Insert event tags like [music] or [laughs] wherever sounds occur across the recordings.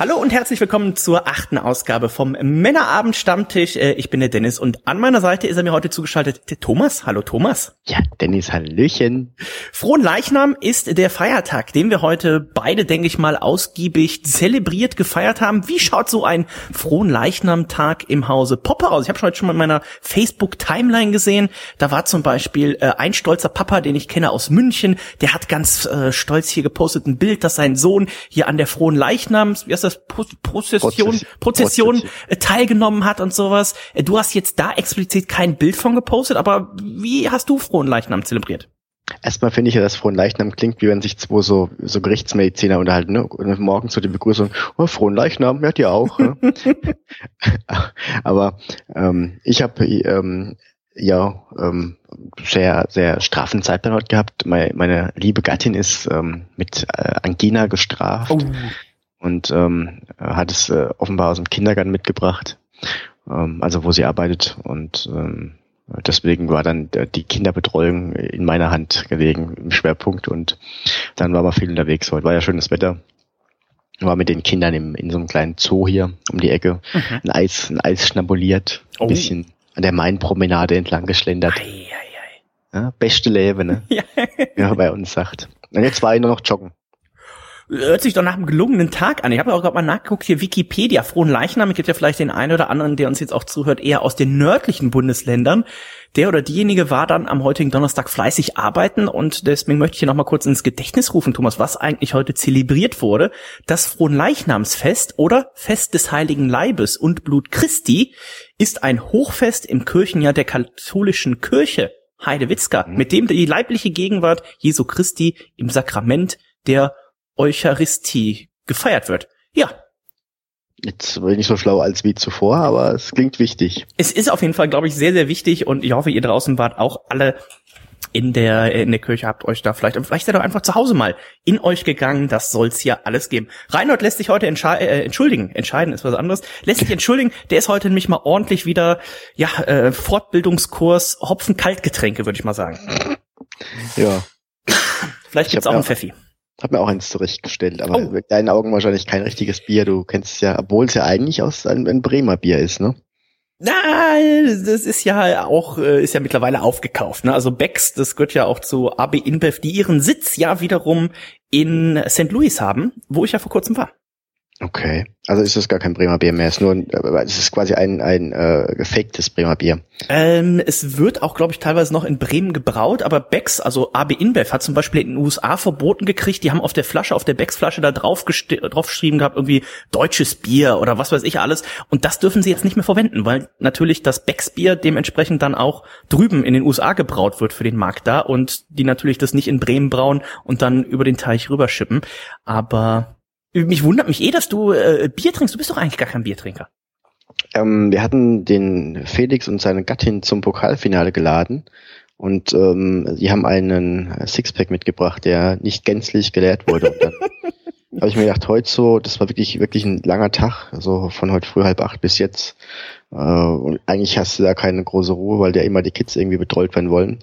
Hallo und herzlich willkommen zur achten Ausgabe vom Männerabend Stammtisch. Äh, ich bin der Dennis und an meiner Seite ist er mir heute zugeschaltet, der Thomas. Hallo Thomas. Ja, Dennis, Hallöchen. Frohen Leichnam ist der Feiertag, den wir heute beide, denke ich mal, ausgiebig zelebriert gefeiert haben. Wie schaut so ein Frohen Leichnam-Tag im Hause Popper aus? Ich habe heute schon mal in meiner Facebook-Timeline gesehen. Da war zum Beispiel äh, ein stolzer Papa, den ich kenne aus München, der hat ganz äh, stolz hier gepostet ein Bild, dass sein Sohn hier an der Frohen Leichnams, wie heißt das, Prozession, Prozession äh, teilgenommen hat und sowas. Äh, du hast jetzt da explizit kein Bild von gepostet, aber wie hast du Frohen Leichnam zelebriert? Erstmal finde ich ja, dass Frohen Leichnam klingt, wie wenn sich zwei so, so Gerichtsmediziner unterhalten, ne? Und morgens so die Begrüßung, oh, Frohen Leichnam, ja, dir auch. Ne? [laughs] Aber ähm, ich habe ähm, ja ähm, sehr, sehr straffen Zeitplan heute gehabt. Meine, meine liebe Gattin ist ähm, mit äh, Angina gestraft. Oh und ähm, hat es äh, offenbar aus dem Kindergarten mitgebracht, ähm, also wo sie arbeitet und ähm, deswegen war dann die Kinderbetreuung in meiner Hand gelegen im Schwerpunkt und dann war man viel unterwegs. Heute war ja schönes Wetter. War mit den Kindern im, in so einem kleinen Zoo hier um die Ecke. Mhm. Ein Eis, ein Eis schnabuliert, ein oh. bisschen an der Mainpromenade entlang geschlendert. Ei, ei, ei. Ja, beste Leben, ne? [laughs] ja. Bei uns sagt. Und jetzt war ich nur noch joggen. Hört sich doch nach einem gelungenen Tag an. Ich habe auch gerade mal nachgeguckt, hier Wikipedia, Frohen Leichnam, gibt ja vielleicht den einen oder anderen, der uns jetzt auch zuhört, eher aus den nördlichen Bundesländern. Der oder diejenige war dann am heutigen Donnerstag fleißig arbeiten und deswegen möchte ich hier nochmal kurz ins Gedächtnis rufen, Thomas, was eigentlich heute zelebriert wurde. Das Frohen Leichnamsfest oder Fest des Heiligen Leibes und Blut Christi ist ein Hochfest im Kirchenjahr der katholischen Kirche. Heidewitzka, mhm. mit dem die leibliche Gegenwart Jesu Christi im Sakrament der Eucharistie gefeiert wird. Ja. Jetzt bin ich so schlau als wie zuvor, aber es klingt wichtig. Es ist auf jeden Fall, glaube ich, sehr, sehr wichtig und ich hoffe, ihr draußen wart auch alle in der in der Kirche habt euch da vielleicht vielleicht seid ihr einfach zu Hause mal in euch gegangen, das soll's ja alles geben. Reinhold lässt sich heute äh, entschuldigen, entscheiden ist was anderes. Lässt sich entschuldigen, der ist heute nämlich mal ordentlich wieder ja, äh, Fortbildungskurs Hopfen Kaltgetränke, würde ich mal sagen. Ja. Vielleicht gibt's auch einen Pfeffi. Hab mir auch eins zurechtgestellt, aber oh. mit deinen Augen wahrscheinlich kein richtiges Bier. Du kennst es ja, obwohl es ja eigentlich aus einem, ein Bremer Bier ist, ne? Na, das ist ja auch, äh, ist ja mittlerweile aufgekauft. Ne? Also Becks, das gehört ja auch zu AB InBev, die ihren Sitz ja wiederum in St. Louis haben, wo ich ja vor kurzem war. Okay, also ist das gar kein Bremer Bier mehr, es ist nur, äh, es ist quasi ein ein äh, gefaktes Bremer Bier. Ähm, es wird auch, glaube ich, teilweise noch in Bremen gebraut, aber Becks, also AB InBev, hat zum Beispiel in den USA verboten gekriegt. Die haben auf der Flasche, auf der Becks Flasche da drauf draufgeschrieben gehabt irgendwie deutsches Bier oder was weiß ich alles. Und das dürfen sie jetzt nicht mehr verwenden, weil natürlich das Becks Bier dementsprechend dann auch drüben in den USA gebraut wird für den Markt da und die natürlich das nicht in Bremen brauen und dann über den Teich rüberschippen. Aber mich wundert mich eh, dass du äh, Bier trinkst. Du bist doch eigentlich gar kein Biertrinker. Ähm, wir hatten den Felix und seine Gattin zum Pokalfinale geladen und ähm, sie haben einen Sixpack mitgebracht, der nicht gänzlich geleert wurde. Und dann [laughs] habe ich mir gedacht, heute so, das war wirklich wirklich ein langer Tag, also von heute früh halb acht bis jetzt. Äh, und eigentlich hast du da keine große Ruhe, weil ja immer die Kids irgendwie betreut werden wollen.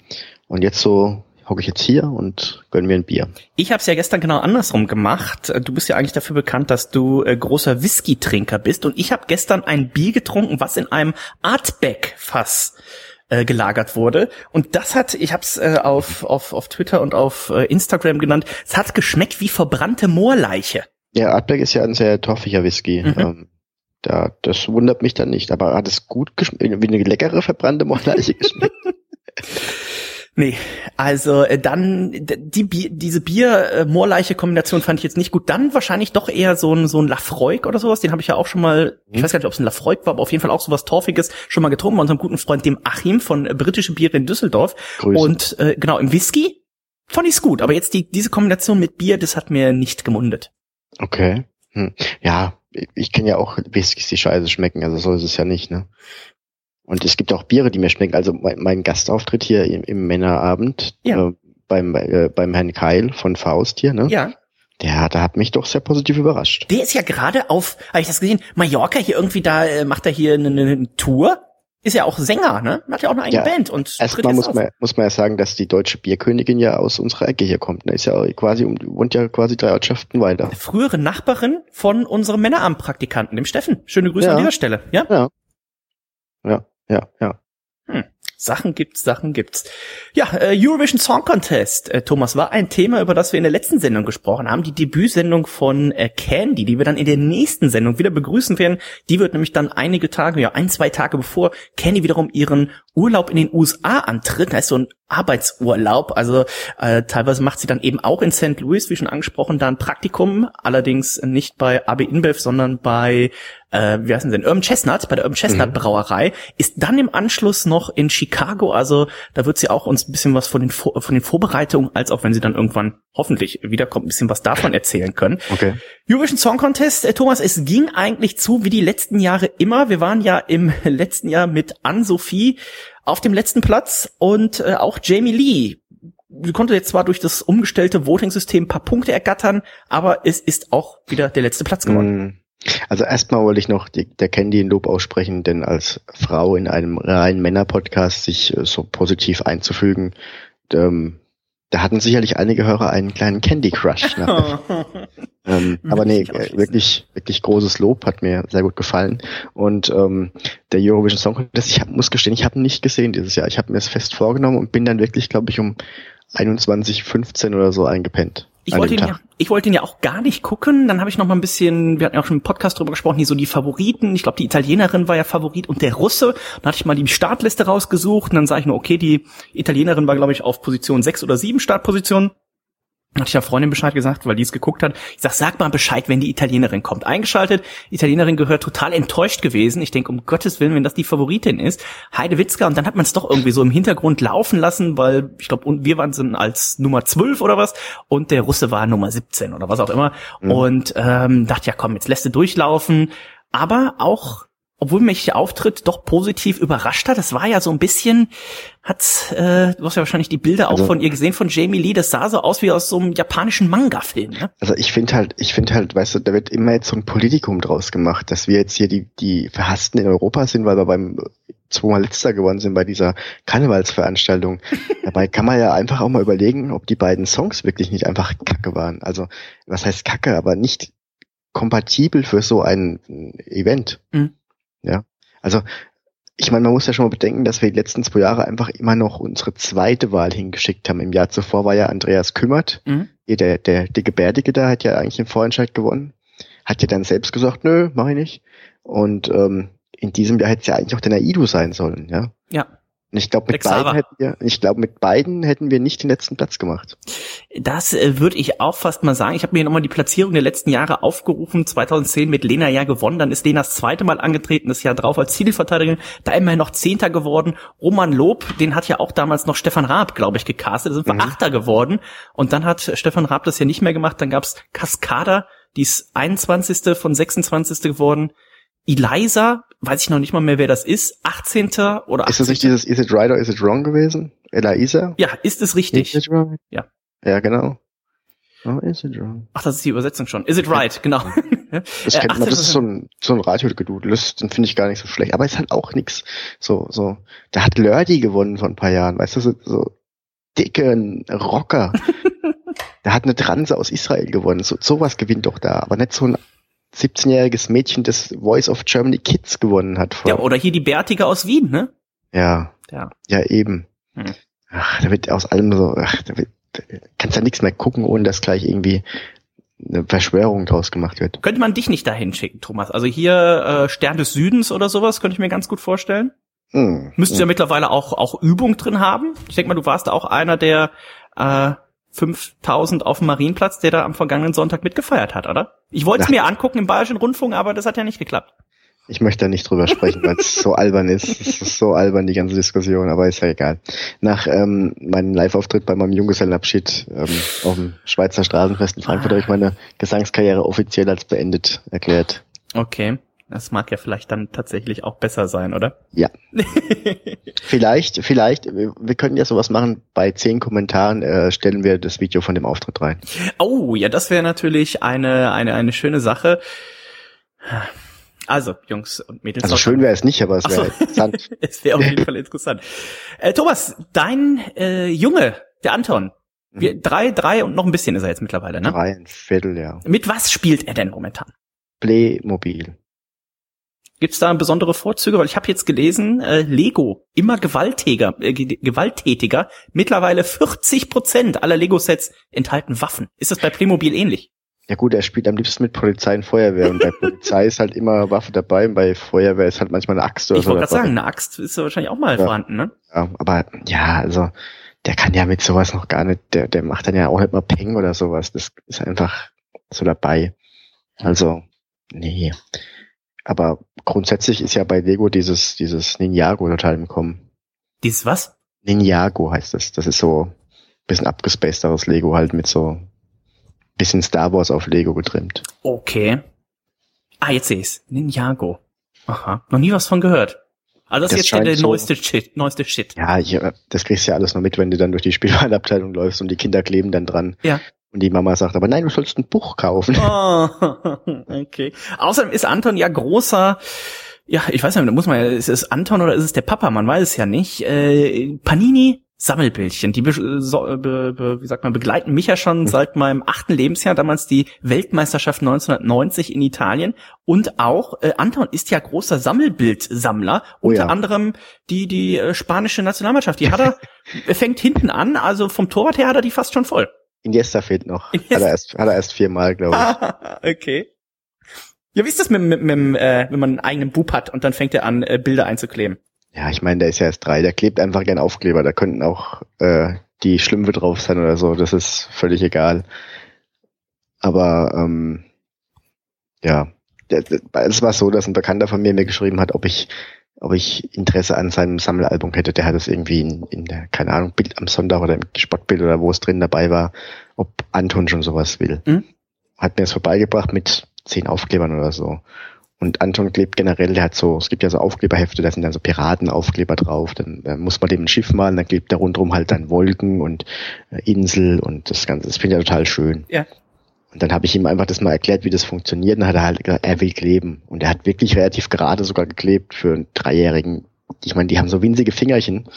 Und jetzt so hocke ich jetzt hier und gönn mir ein Bier. Ich habe es ja gestern genau andersrum gemacht. Du bist ja eigentlich dafür bekannt, dass du äh, großer Whisky-Trinker bist. Und ich habe gestern ein Bier getrunken, was in einem Artback-Fass äh, gelagert wurde. Und das hat, ich habe es äh, auf, auf, auf Twitter und auf äh, Instagram genannt, es hat geschmeckt wie verbrannte Moorleiche. Ja, Artback ist ja ein sehr torfiger Whisky. Mhm. Ähm, da, das wundert mich dann nicht. Aber hat es gut geschmeckt, wie eine leckere verbrannte Moorleiche geschmeckt? [laughs] Nee, also äh, dann die Bier, diese Bier-Moorleiche-Kombination fand ich jetzt nicht gut. Dann wahrscheinlich doch eher so ein so ein Lafroig oder sowas. Den habe ich ja auch schon mal, ich weiß gar nicht, ob es ein Lafroig war, aber auf jeden Fall auch sowas Torfiges schon mal getrunken bei unserem guten Freund dem Achim von äh, Britische Biere in Düsseldorf. Grüße. Und äh, genau im Whisky fand ich's gut, aber jetzt die diese Kombination mit Bier, das hat mir nicht gemundet. Okay. Hm. Ja, ich kenne ja auch Whiskys, die scheiße schmecken, also so ist es ja nicht, ne? Und es gibt auch Biere, die mir schmecken. Also mein, mein Gastauftritt hier im, im Männerabend ja. äh, beim, äh, beim Herrn Keil von Faust hier, ne? Ja. Der, der hat mich doch sehr positiv überrascht. Der ist ja gerade auf, habe ich das gesehen, Mallorca hier irgendwie da, äh, macht er hier eine, eine Tour ist ja auch Sänger, ne? Hat ja auch eine eigene ja, Band und erstmal muss man muss man ja sagen, dass die deutsche Bierkönigin ja aus unserer Ecke hier kommt. Ne? Ist ja quasi wohnt ja quasi drei Ortschaften weiter. Frühere Nachbarin von unserem Männeramtpraktikanten, dem Steffen. Schöne Grüße ja. an dieser Stelle. Ja. Ja. Ja. Ja. ja. Hm. Sachen gibt's, Sachen gibt's. Ja, äh, Eurovision Song Contest, äh, Thomas, war ein Thema, über das wir in der letzten Sendung gesprochen haben. Die Debütsendung von äh, Candy, die wir dann in der nächsten Sendung wieder begrüßen werden. Die wird nämlich dann einige Tage, ja ein, zwei Tage bevor Candy wiederum ihren Urlaub in den USA antritt. Da ist so ein Arbeitsurlaub. Also äh, teilweise macht sie dann eben auch in St. Louis, wie schon angesprochen, da ein Praktikum. Allerdings nicht bei AB InBev, sondern bei äh, wie heißt denn, Urban Chestnut, bei der Urban Chestnut mhm. Brauerei, ist dann im Anschluss noch in Chicago, also da wird sie auch uns ein bisschen was von den, von den Vorbereitungen, als auch wenn sie dann irgendwann hoffentlich wiederkommt, ein bisschen was davon erzählen können. Okay. Eurovision Song Contest, äh, Thomas, es ging eigentlich zu wie die letzten Jahre immer. Wir waren ja im [laughs] letzten Jahr mit Ann-Sophie auf dem letzten Platz und äh, auch Jamie Lee konnte jetzt zwar durch das umgestellte Voting-System ein paar Punkte ergattern, aber es ist auch wieder der letzte Platz geworden. Mm. Also erstmal wollte ich noch die, der Candy ein Lob aussprechen, denn als Frau in einem reinen Männer-Podcast sich äh, so positiv einzufügen, ähm, da hatten sicherlich einige Hörer einen kleinen Candy Crush. [laughs] ähm, aber nee, wirklich, wirklich großes Lob, hat mir sehr gut gefallen. Und ähm, der Eurovision Song Contest, ich hab, muss gestehen, ich habe nicht gesehen dieses Jahr. Ich habe mir es fest vorgenommen und bin dann wirklich, glaube ich, um 21.15 oder so eingepennt. Ich wollte ihn ja, ich wollte ihn ja auch gar nicht gucken. Dann habe ich noch mal ein bisschen, wir hatten ja auch schon im Podcast drüber gesprochen, hier so die Favoriten. Ich glaube, die Italienerin war ja Favorit und der Russe. Dann hatte ich mal die Startliste rausgesucht und dann sage ich nur, okay, die Italienerin war, glaube ich, auf Position 6 oder 7 Startposition hatte ich der Freundin Bescheid gesagt, weil die es geguckt hat. Ich sag, sag mal Bescheid, wenn die Italienerin kommt. Eingeschaltet, Italienerin gehört total enttäuscht gewesen. Ich denke, um Gottes Willen, wenn das die Favoritin ist, Heide Witzka. Und dann hat man es doch irgendwie so im Hintergrund laufen lassen, weil ich glaube, wir waren sind als Nummer 12 oder was und der Russe war Nummer 17 oder was auch immer. Mhm. Und ähm, dachte, ja komm, jetzt lässt du durchlaufen. Aber auch obwohl mich der Auftritt doch positiv überrascht hat. Das war ja so ein bisschen, hat, äh, du hast ja wahrscheinlich die Bilder auch also, von ihr gesehen, von Jamie Lee, das sah so aus wie aus so einem japanischen Manga-Film. Ne? Also ich finde halt, ich finde halt, weißt du, da wird immer jetzt so ein Politikum draus gemacht, dass wir jetzt hier die, die Verhassten in Europa sind, weil wir beim zweimal letzter geworden sind bei dieser Karnevalsveranstaltung. [laughs] Dabei kann man ja einfach auch mal überlegen, ob die beiden Songs wirklich nicht einfach Kacke waren. Also, was heißt Kacke, aber nicht kompatibel für so ein Event. Mhm. Ja. Also, ich meine, man muss ja schon mal bedenken, dass wir die letzten zwei Jahre einfach immer noch unsere zweite Wahl hingeschickt haben. Im Jahr zuvor war ja Andreas Kümmert, mhm. der, der dicke Bärtige da, hat ja eigentlich den Vorentscheid gewonnen. Hat ja dann selbst gesagt, nö, mach ich nicht. Und ähm, in diesem Jahr hätte es ja eigentlich auch der Naidu sein sollen, ja. Ja. Und ich glaube, mit beiden hätten wir, ich glaube, mit beiden hätten wir nicht den letzten Platz gemacht. Das äh, würde ich auch fast mal sagen. Ich habe mir nochmal die Platzierung der letzten Jahre aufgerufen. 2010 mit Lena ja gewonnen. Dann ist Lena das zweite Mal angetreten, das Jahr drauf als Titelverteidigerin. Da immerhin noch Zehnter geworden. Roman Lob, den hat ja auch damals noch Stefan Raab, glaube ich, gecastet. Da sind wir mhm. Achter geworden. Und dann hat Stefan Raab das ja nicht mehr gemacht. Dann gab's Cascada, die ist 21. von 26. geworden. Eliza, weiß ich noch nicht mal mehr, wer das ist, 18. oder 18. Ist das nicht dieses Is it right or is it wrong gewesen? Eliza? Ja, ist es richtig? Is it right? Ja. Ja, genau. Oh, is it wrong? Ach, das ist die Übersetzung schon. Is it right, genau. [laughs] Das, kennt man, das ist so ein, so ein Radiogedudel, das finde ich gar nicht so schlecht. Aber ist halt auch nix. So, so. Da hat Lurdy gewonnen vor ein paar Jahren, weißt du, so, so dicken Rocker. [laughs] da hat eine Transe aus Israel gewonnen. So, sowas gewinnt doch da. Aber nicht so ein 17-jähriges Mädchen das Voice of Germany Kids gewonnen hat. Vor. Ja, oder hier die Bärtige aus Wien, ne? Ja. Ja, ja eben. Hm. Ach, da wird aus allem so, ach, da, wird, da kannst ja nichts mehr gucken, ohne dass gleich irgendwie eine Verschwörung draus gemacht wird. Könnte man dich nicht dahin schicken, Thomas? Also hier äh, Stern des Südens oder sowas, könnte ich mir ganz gut vorstellen. Hm. Müsstest hm. ja mittlerweile auch, auch Übung drin haben. Ich denke mal, du warst auch einer der äh, 5000 auf dem Marienplatz, der da am vergangenen Sonntag mitgefeiert hat, oder? Ich wollte es mir angucken im Bayerischen Rundfunk, aber das hat ja nicht geklappt. Ich möchte da nicht drüber sprechen, weil es [laughs] so albern ist. Es ist so albern, die ganze Diskussion, aber ist ja egal. Nach ähm, meinem Live-Auftritt bei meinem Junggesellenabschied ähm, auf dem Schweizer Straßenfest in Frankfurt habe ich meine Gesangskarriere offiziell als beendet erklärt. Okay. Das mag ja vielleicht dann tatsächlich auch besser sein, oder? Ja. [laughs] vielleicht, vielleicht, wir können ja sowas machen, bei zehn Kommentaren äh, stellen wir das Video von dem Auftritt rein. Oh, ja, das wäre natürlich eine, eine, eine schöne Sache. Also, Jungs und Mädels. Also schön wäre es nicht, aber es wäre so. interessant. [laughs] es wäre auf jeden Fall interessant. Äh, Thomas, dein äh, Junge, der Anton, wir, mhm. drei, drei und noch ein bisschen ist er jetzt mittlerweile, ne? Drei, ein Viertel, ja. Mit was spielt er denn momentan? Playmobil. Gibt's da besondere Vorzüge? Weil ich habe jetzt gelesen, äh, Lego immer gewalttätiger, äh, gewalttätiger. Mittlerweile 40 Prozent aller Lego-Sets enthalten Waffen. Ist das bei Playmobil ähnlich? Ja gut, er spielt am liebsten mit Polizei und Feuerwehr und bei [laughs] Polizei ist halt immer Waffe dabei und bei Feuerwehr ist halt manchmal eine Axt oder ich so. Ich wollte gerade sagen, eine Axt ist ja wahrscheinlich auch mal ja. vorhanden, ne? Ja, aber ja, also der kann ja mit sowas noch gar nicht, der, der macht dann ja auch nicht mal Peng oder sowas. Das ist einfach so dabei. Also, nee. Aber grundsätzlich ist ja bei Lego dieses, dieses Ninjago total im Kommen. Dieses was? Ninjago heißt das. Das ist so ein bisschen abgespacederes Lego halt mit so bisschen Star Wars auf Lego getrimmt. Okay. Ah, jetzt sehe ich's. Ninjago. Aha. Noch nie was von gehört. Also das, das ist jetzt der, der so, neueste Shit, neueste Shit. Ja, ich, das kriegst du ja alles noch mit, wenn du dann durch die Spielwarenabteilung [laughs] läufst und die Kinder kleben dann dran. Ja. Und die Mama sagt, aber nein, du sollst ein Buch kaufen. [laughs] Oh, [laughs] okay. Außerdem ist Anton ja großer, ja, ich weiß nicht, da muss man ja, ist es Anton oder ist es der Papa? Man weiß es ja nicht. Äh, Panini Sammelbildchen. Die, so, be, be, wie sagt man, begleiten mich ja schon mhm. seit meinem achten Lebensjahr, damals die Weltmeisterschaft 1990 in Italien. Und auch äh, Anton ist ja großer Sammelbildsammler, oh, unter ja. anderem die die äh, spanische Nationalmannschaft. Die hat er, [laughs] er fängt hinten an, also vom Torwart her hat er die fast schon voll. Iniesta fehlt noch. [laughs] Iniesta. Hat er erst, hat er erst viermal, glaube ich. [laughs] okay. Ja, wie ist das mit, mit, mit äh, wenn man einen eigenen Bub hat und dann fängt er an, äh, Bilder einzukleben? Ja, ich meine, der ist ja erst drei, der klebt einfach gern Aufkleber. Da könnten auch äh, die Schlümpfe drauf sein oder so, das ist völlig egal. Aber ähm, ja, es war so, dass ein Bekannter von mir mir geschrieben hat, ob ich ob ich Interesse an seinem Sammelalbum hätte. Der hat es irgendwie in, in der, keine Ahnung, Bild am Sonntag oder im Sportbild oder wo es drin dabei war, ob Anton schon sowas will. Mhm. Hat mir das vorbeigebracht mit zehn Aufklebern oder so. Und Anton klebt generell, der hat so, es gibt ja so Aufkleberhefte, da sind dann so Piratenaufkleber drauf, dann äh, muss man dem ein Schiff malen, dann klebt da rundherum halt dann Wolken und äh, Insel und das Ganze, das finde ich ja total schön. Ja. Und dann habe ich ihm einfach das mal erklärt, wie das funktioniert, und dann hat er halt gesagt, er will kleben. Und er hat wirklich relativ gerade sogar geklebt für einen Dreijährigen. Ich meine, die haben so winzige Fingerchen.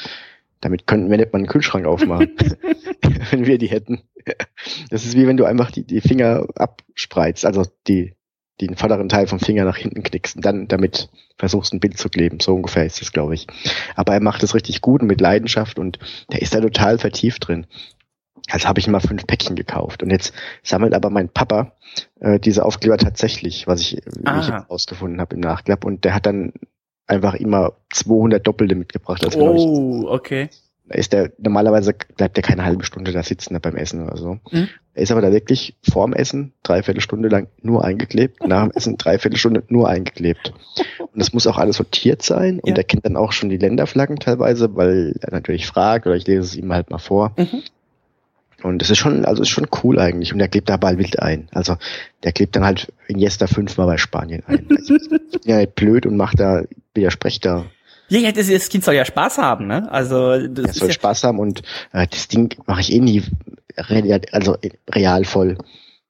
Damit könnten wir nicht mal einen Kühlschrank aufmachen, [laughs] [laughs] wenn wir die hätten. Das ist wie wenn du einfach die, die Finger abspreizt, also die den vorderen Teil vom Finger nach hinten knickst und dann damit versuchst ein Bild zu kleben. So ungefähr ist es, glaube ich. Aber er macht es richtig gut und mit Leidenschaft und der ist da total vertieft drin. Also habe ich mal fünf Päckchen gekauft. Und jetzt sammelt aber mein Papa äh, diese Aufkleber tatsächlich, was ich, ah. ich jetzt rausgefunden habe im Nachklapp. Und der hat dann einfach immer 200 Doppelte mitgebracht. Also, oh, okay ist der, normalerweise bleibt der keine halbe Stunde da sitzen beim Essen oder so. Mhm. Er ist aber da wirklich vorm Essen dreiviertel Stunde lang nur eingeklebt, nach dem Essen dreiviertel Stunde nur eingeklebt. Und das muss auch alles sortiert sein und ja. er kennt dann auch schon die Länderflaggen teilweise, weil er natürlich fragt oder ich lese es ihm halt mal vor. Mhm. Und das ist schon, also ist schon cool eigentlich. Und der klebt da bald wild ein. Also der klebt dann halt in Jester fünfmal bei Spanien ein. Also, ich bin ja nicht blöd und macht da, widerspricht da ja, ja, das, das Kind soll ja Spaß haben, ne? Also das ja, soll ja Spaß haben und äh, das Ding mache ich eh nie real, also real voll.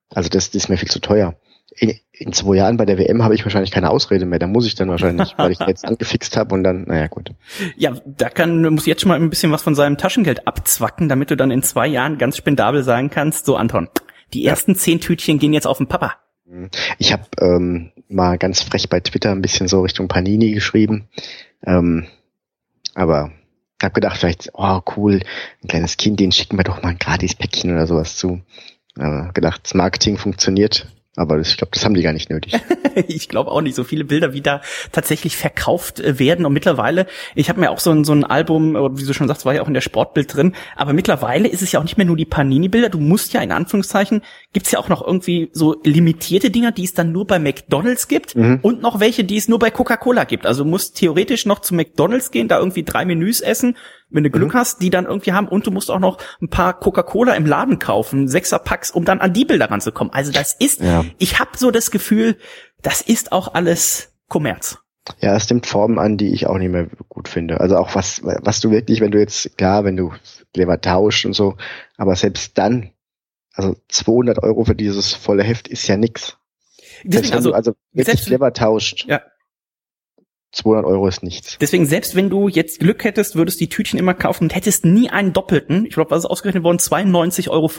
Also das, das ist mir viel zu teuer. In, in zwei Jahren bei der WM habe ich wahrscheinlich keine Ausrede mehr. Da muss ich dann wahrscheinlich, weil ich jetzt [laughs] angefixt habe und dann, naja gut. Ja, da kann muss jetzt schon mal ein bisschen was von seinem Taschengeld abzwacken, damit du dann in zwei Jahren ganz spendabel sagen kannst, so Anton, die ersten ja. zehn Tütchen gehen jetzt auf den Papa. Ich habe ähm, mal ganz frech bei Twitter ein bisschen so Richtung Panini geschrieben. Ähm, aber habe gedacht, vielleicht, oh cool, ein kleines Kind, den schicken wir doch mal ein gratis Päckchen oder sowas zu. Aber gedacht, das Marketing funktioniert aber das, ich glaube, das haben die gar nicht nötig. [laughs] ich glaube auch nicht. So viele Bilder, wie da tatsächlich verkauft äh, werden. Und mittlerweile, ich habe mir auch so ein, so ein Album, wie du schon sagst, war ja auch in der Sportbild drin. Aber mittlerweile ist es ja auch nicht mehr nur die Panini-Bilder. Du musst ja in Anführungszeichen, gibt's ja auch noch irgendwie so limitierte Dinger, die es dann nur bei McDonalds gibt. Mhm. Und noch welche, die es nur bei Coca-Cola gibt. Also du musst theoretisch noch zu McDonalds gehen, da irgendwie drei Menüs essen wenn du Glück mhm. hast, die dann irgendwie haben und du musst auch noch ein paar Coca-Cola im Laden kaufen, Sechser-Packs, um dann an die Bilder ranzukommen. Also das ist, ja. ich habe so das Gefühl, das ist auch alles Kommerz. Ja, es nimmt Formen an, die ich auch nicht mehr gut finde. Also auch was, was du wirklich, wenn du jetzt, klar, wenn du Kleber tauscht und so, aber selbst dann, also 200 Euro für dieses volle Heft ist ja nix. Deswegen, also, also wirklich clever tauscht. Ja 200 Euro ist nichts. Deswegen, selbst wenn du jetzt Glück hättest, würdest die Tütchen immer kaufen und hättest nie einen doppelten. Ich glaube, was ist ausgerechnet worden? 92,50 Euro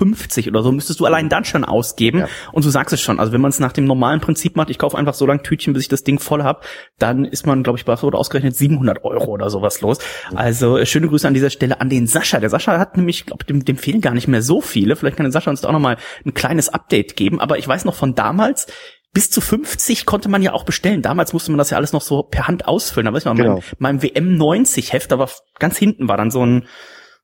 oder so müsstest du allein dann schon ausgeben. Ja. Und du sagst es schon, also wenn man es nach dem normalen Prinzip macht, ich kaufe einfach so lange Tütchen, bis ich das Ding voll hab, dann ist man, glaube ich, bei oder ausgerechnet 700 Euro oder sowas los. Also äh, schöne Grüße an dieser Stelle an den Sascha. Der Sascha hat nämlich, glaube dem, dem fehlen gar nicht mehr so viele. Vielleicht kann der Sascha uns da auch nochmal ein kleines Update geben. Aber ich weiß noch von damals, bis zu 50 konnte man ja auch bestellen. Damals musste man das ja alles noch so per Hand ausfüllen. Da weiß ich noch, genau. mein, mein WM 90 Heft, da war ganz hinten war dann so ein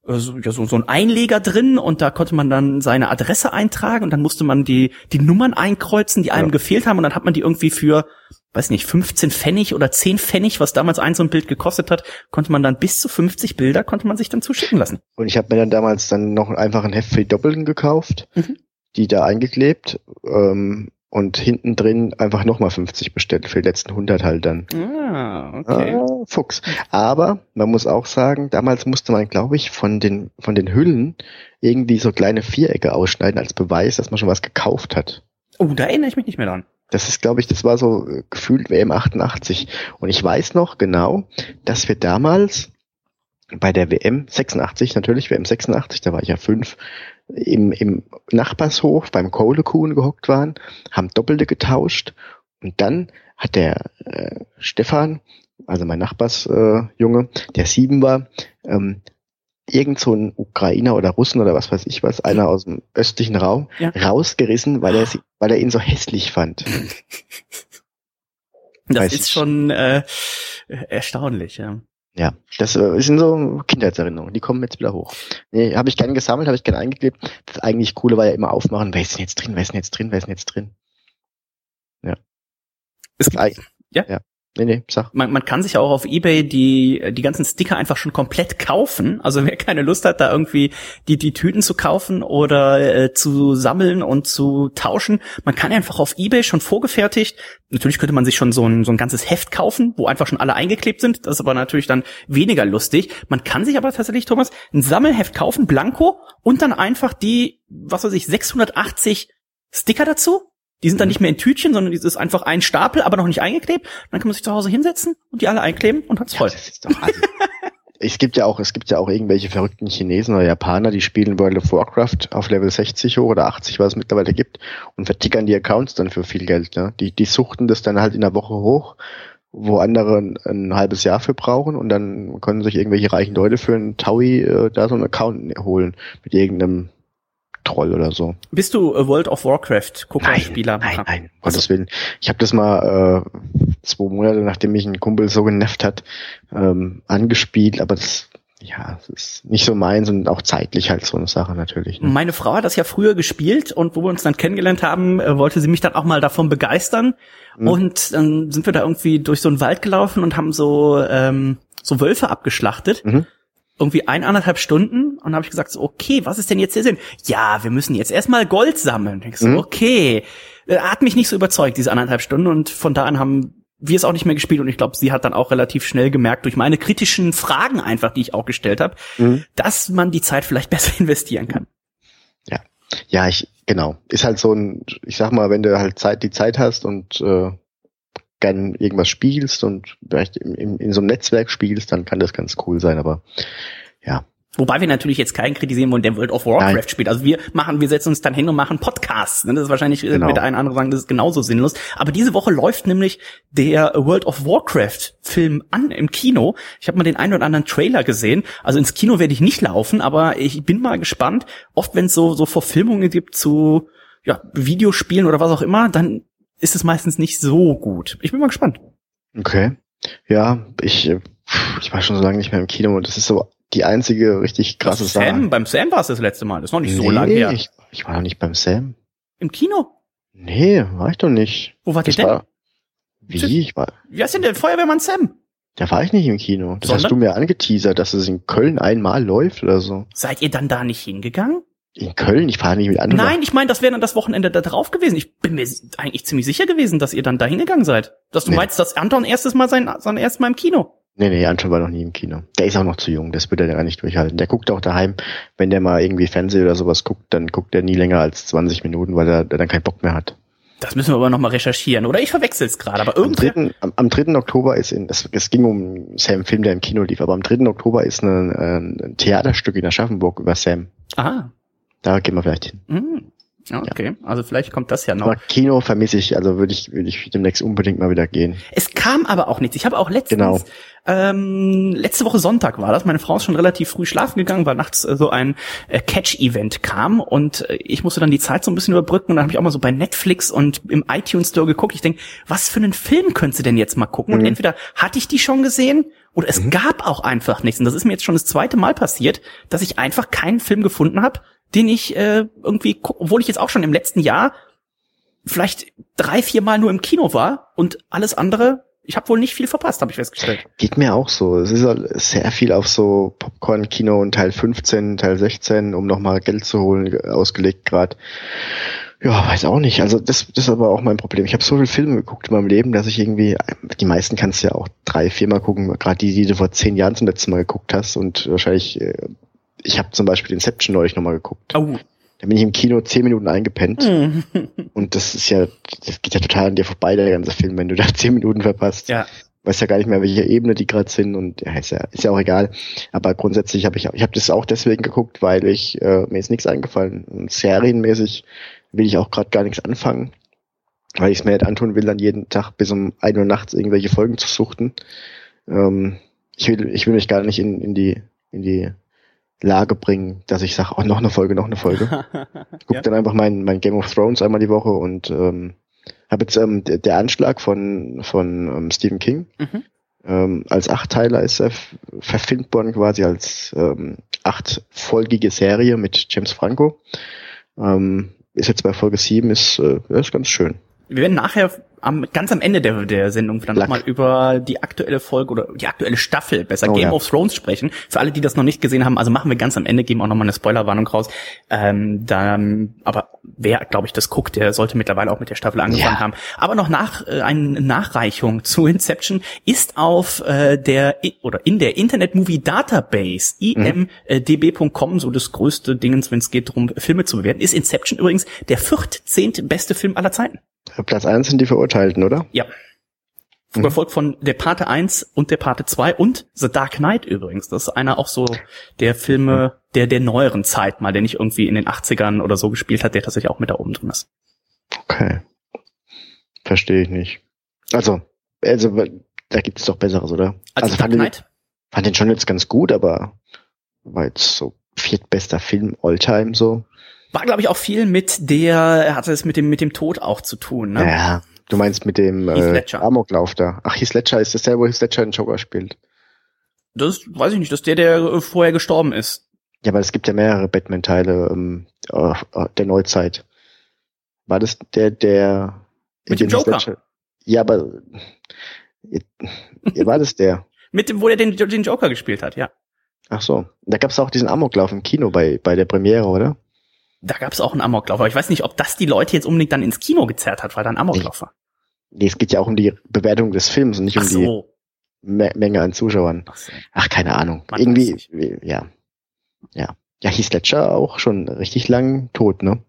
äh, so, ja, so, so ein Einleger drin und da konnte man dann seine Adresse eintragen und dann musste man die, die Nummern einkreuzen, die einem ja. gefehlt haben und dann hat man die irgendwie für, weiß nicht, 15 Pfennig oder 10 Pfennig, was damals ein so ein Bild gekostet hat, konnte man dann bis zu 50 Bilder, konnte man sich dann zuschicken lassen. Und ich habe mir dann damals dann noch einfach ein Heft für die Doppelten gekauft, mhm. die da eingeklebt, ähm, und hinten drin einfach nochmal 50 bestellt für die letzten 100 halt dann. Ah, okay. Ah, Fuchs. Aber man muss auch sagen, damals musste man, glaube ich, von den, von den Hüllen irgendwie so kleine Vierecke ausschneiden als Beweis, dass man schon was gekauft hat. Oh, da erinnere ich mich nicht mehr dran. Das ist, glaube ich, das war so gefühlt WM 88. Und ich weiß noch genau, dass wir damals bei der WM 86, natürlich WM 86, da war ich ja fünf, im, im Nachbarshof beim Kohlekuhn gehockt waren, haben Doppelte getauscht und dann hat der äh, Stefan, also mein Nachbarsjunge, äh, der sieben war, ähm, irgend so ein Ukrainer oder Russen oder was weiß ich was, einer aus dem östlichen Raum, ja. rausgerissen, weil er, weil er ihn so hässlich fand. Das weiß ist ich. schon äh, erstaunlich, ja. Ja, das äh, sind so Kindheitserinnerungen, die kommen jetzt wieder hoch. Nee, habe ich gern gesammelt, habe ich gern eingeklebt. Das eigentlich Coole war ja immer aufmachen, wer ist denn jetzt drin, wer ist denn jetzt drin, wer ist denn jetzt drin. Ja. Es gibt, ja? ja. Nee, nee, sag. Man, man kann sich auch auf Ebay die, die ganzen Sticker einfach schon komplett kaufen. Also wer keine Lust hat, da irgendwie die, die Tüten zu kaufen oder äh, zu sammeln und zu tauschen, man kann einfach auf Ebay schon vorgefertigt, natürlich könnte man sich schon so ein, so ein ganzes Heft kaufen, wo einfach schon alle eingeklebt sind. Das ist aber natürlich dann weniger lustig. Man kann sich aber tatsächlich, Thomas, ein Sammelheft kaufen, blanko, und dann einfach die, was weiß ich, 680 Sticker dazu die sind dann nicht mehr in Tütchen, sondern das ist einfach ein Stapel, aber noch nicht eingeklebt. Dann kann man sich zu Hause hinsetzen und die alle einkleben und hat's voll. Ja, das ist doch also, [laughs] es gibt ja auch, es gibt ja auch irgendwelche verrückten Chinesen oder Japaner, die spielen World of Warcraft auf Level 60 hoch oder 80, was es mittlerweile gibt, und vertickern die Accounts dann für viel Geld. Ne? Die, die suchten das dann halt in der Woche hoch, wo andere ein, ein halbes Jahr für brauchen und dann können sich irgendwelche reichen Leute für einen Taui äh, da so einen Account holen mit irgendeinem Troll oder so. Bist du äh, World of Warcraft Guckerspieler? Nein, nein, nein, um Gottes Willen. Ich habe das mal äh, zwei Monate, nachdem mich ein Kumpel so genervt hat, ähm, angespielt, aber das ja, es ist nicht so meins und auch zeitlich halt so eine Sache natürlich. Ne? Meine Frau hat das ja früher gespielt und wo wir uns dann kennengelernt haben, äh, wollte sie mich dann auch mal davon begeistern. Mhm. Und dann sind wir da irgendwie durch so einen Wald gelaufen und haben so ähm, so Wölfe abgeschlachtet. Mhm irgendwie eineinhalb Stunden und habe ich gesagt, so, okay, was ist denn jetzt der Sinn? Ja, wir müssen jetzt erstmal Gold sammeln. Ich so, mhm. okay. Äh, hat mich nicht so überzeugt, diese eineinhalb Stunden und von da an haben wir es auch nicht mehr gespielt und ich glaube, sie hat dann auch relativ schnell gemerkt, durch meine kritischen Fragen einfach, die ich auch gestellt habe, mhm. dass man die Zeit vielleicht [laughs] besser investieren kann. Ja, ja, ich genau. Ist halt so ein, ich sag mal, wenn du halt Zeit, die Zeit hast und äh, gern irgendwas spielst und vielleicht in, in, in so einem Netzwerk spielst, dann kann das ganz cool sein, aber ja, Wobei wir natürlich jetzt keinen kritisieren wollen, der World of Warcraft Nein. spielt. Also wir machen, wir setzen uns dann hin und machen Podcasts. Ne? Das ist wahrscheinlich, äh, genau. mit oder anderen sagen, das ist genauso sinnlos. Aber diese Woche läuft nämlich der World of Warcraft Film an im Kino. Ich habe mal den einen oder anderen Trailer gesehen. Also ins Kino werde ich nicht laufen, aber ich bin mal gespannt. Oft, wenn es so, so Verfilmungen gibt zu ja, Videospielen oder was auch immer, dann ist es meistens nicht so gut. Ich bin mal gespannt. Okay. Ja, ich, äh, ich war schon so lange nicht mehr im Kino und das ist so die einzige richtig krasse Sam, Sache. Beim Sam war es das letzte Mal. Das ist noch nicht nee, so lange her. Ich, ich war noch nicht beim Sam. Im Kino? Nee, war ich doch nicht. Wo wart ihr denn? War, wie? Ich war. Wie heißt denn der Feuerwehrmann Sam? Da war ich nicht im Kino. Das Sondern? hast du mir angeteasert, dass es in Köln einmal läuft oder so. Seid ihr dann da nicht hingegangen? In Köln? Ich fahre nicht mit anderen. Nein, ich meine, das wäre dann das Wochenende da drauf gewesen. Ich bin mir eigentlich ziemlich sicher gewesen, dass ihr dann da hingegangen seid. Dass du nee. meinst, dass Anton erstes Mal sein, sein erstes Mal im Kino. Nee, nee, Anton war noch nie im Kino. Der ist auch noch zu jung, das wird er gar nicht durchhalten. Der guckt auch daheim, wenn der mal irgendwie Fernsehen oder sowas guckt, dann guckt er nie länger als 20 Minuten, weil er, dann keinen Bock mehr hat. Das müssen wir aber nochmal recherchieren. Oder ich verwechsel es gerade. Aber am 3. Am, am 3. Oktober ist in, es, es ging um Sam Film, der im Kino lief, aber am 3. Oktober ist ein, ein Theaterstück in Aschaffenburg über Sam. Aha. Da gehen wir vielleicht hin. Mhm. Okay, ja. also vielleicht kommt das ja noch. Aber Kino vermisse ich, also würde ich, würde ich demnächst unbedingt mal wieder gehen. Es kam aber auch nichts. Ich habe auch letztens, genau. ähm, letzte Woche Sonntag war das, meine Frau ist schon relativ früh schlafen gegangen, weil nachts äh, so ein äh, Catch-Event kam und äh, ich musste dann die Zeit so ein bisschen überbrücken und dann habe ich auch mal so bei Netflix und im iTunes Store geguckt. Ich denk, was für einen Film könntest du denn jetzt mal gucken? Mhm. Und entweder hatte ich die schon gesehen oder es mhm. gab auch einfach nichts. Und das ist mir jetzt schon das zweite Mal passiert, dass ich einfach keinen Film gefunden habe, den ich äh, irgendwie, obwohl ich jetzt auch schon im letzten Jahr vielleicht drei, vier Mal nur im Kino war und alles andere, ich habe wohl nicht viel verpasst, habe ich festgestellt. Geht mir auch so. Es ist halt sehr viel auf so Popcorn-Kino und Teil 15, Teil 16, um nochmal Geld zu holen, ausgelegt gerade. Ja, weiß auch nicht. Also das, das ist aber auch mein Problem. Ich habe so viele Filme geguckt in meinem Leben, dass ich irgendwie, die meisten kannst du ja auch drei, viermal gucken, gerade die, die du vor zehn Jahren zum letzten Mal geguckt hast und wahrscheinlich äh, ich habe zum Beispiel Inception neulich nochmal geguckt. Oh. Da bin ich im Kino zehn Minuten eingepennt. Mhm. Und das ist ja, das geht ja total an dir vorbei, der ganze Film, wenn du da [laughs] zehn Minuten verpasst. Ja. Weiß ja gar nicht mehr, welche Ebene die gerade sind und ja, ist ja, ist ja auch egal. Aber grundsätzlich habe ich, ich habe das auch deswegen geguckt, weil ich, äh, mir ist nichts eingefallen. Und serienmäßig will ich auch gerade gar nichts anfangen, weil ich es mir nicht antun will, dann jeden Tag bis um ein Uhr nachts irgendwelche Folgen zu suchten. Ähm, ich will, ich will mich gar nicht in, in die, in die Lage bringen, dass ich sage, oh, noch eine Folge, noch eine Folge. [laughs] Ich gucke ja. dann einfach mein, mein Game of Thrones einmal die Woche und ähm, habe jetzt ähm, der, der Anschlag von, von ähm, Stephen King. Mhm. Ähm, als Achtteiler ist er verfilmt worden, quasi als ähm, achtfolgige Serie mit James Franco. Ähm, ist jetzt bei Folge 7, ist, äh, ist ganz schön. Wir werden nachher am, ganz am Ende der, der Sendung dann nochmal über die aktuelle Folge oder die aktuelle Staffel, besser oh, Game ja. of Thrones sprechen. Für alle, die das noch nicht gesehen haben, also machen wir ganz am Ende, geben auch nochmal eine Spoilerwarnung raus. Ähm, dann, aber wer, glaube ich, das guckt, der sollte mittlerweile auch mit der Staffel angefangen ja. haben. Aber noch nach, äh, eine Nachreichung [laughs] zu Inception ist auf äh, der oder in der Internet Movie Database imdb.com so das größte Dingens, wenn es geht darum, Filme zu bewerten, ist Inception übrigens der viertzehnte beste Film aller Zeiten. Platz eins sind die Verurteilten, oder? Ja. Mhm. Gefolgt von der Pate 1 und der Pate 2 und The Dark Knight übrigens. Das ist einer auch so der Filme der, der neueren Zeit mal, der nicht irgendwie in den 80ern oder so gespielt hat, der tatsächlich auch mit da oben drin ist. Okay. Verstehe ich nicht. Also, also, da gibt es doch Besseres, oder? Also, also fand, den, fand den schon jetzt ganz gut, aber war jetzt so viertbester Film Alltime so. War, glaube ich, auch viel mit der, er hatte es mit dem, mit dem Tod auch zu tun, ne? Ja, du meinst mit dem äh, Amoklauf da. Ach, Heath Ledger ist das der, wo Heath Ledger den Joker spielt. Das weiß ich nicht, das ist der, der äh, vorher gestorben ist. Ja, aber es gibt ja mehrere Batman-Teile ähm, äh, der Neuzeit. War das der, der mit dem Joker? Ledger, ja, aber war das der? [laughs] mit dem, wo er den, den Joker gespielt hat, ja. Ach so. Da gab es auch diesen Amoklauf im Kino bei, bei der Premiere, oder? Da gab es auch einen Amoklauf, aber ich weiß nicht, ob das die Leute jetzt unbedingt dann ins Kino gezerrt hat, weil da ein Amoklauf war. Nee, es geht ja auch um die Bewertung des Films und nicht Ach um so. die Me Menge an Zuschauern. Ach, so. Ach keine Ahnung. Man Irgendwie, ja. Ja. Ja, hieß Ledger auch schon richtig lang tot, ne?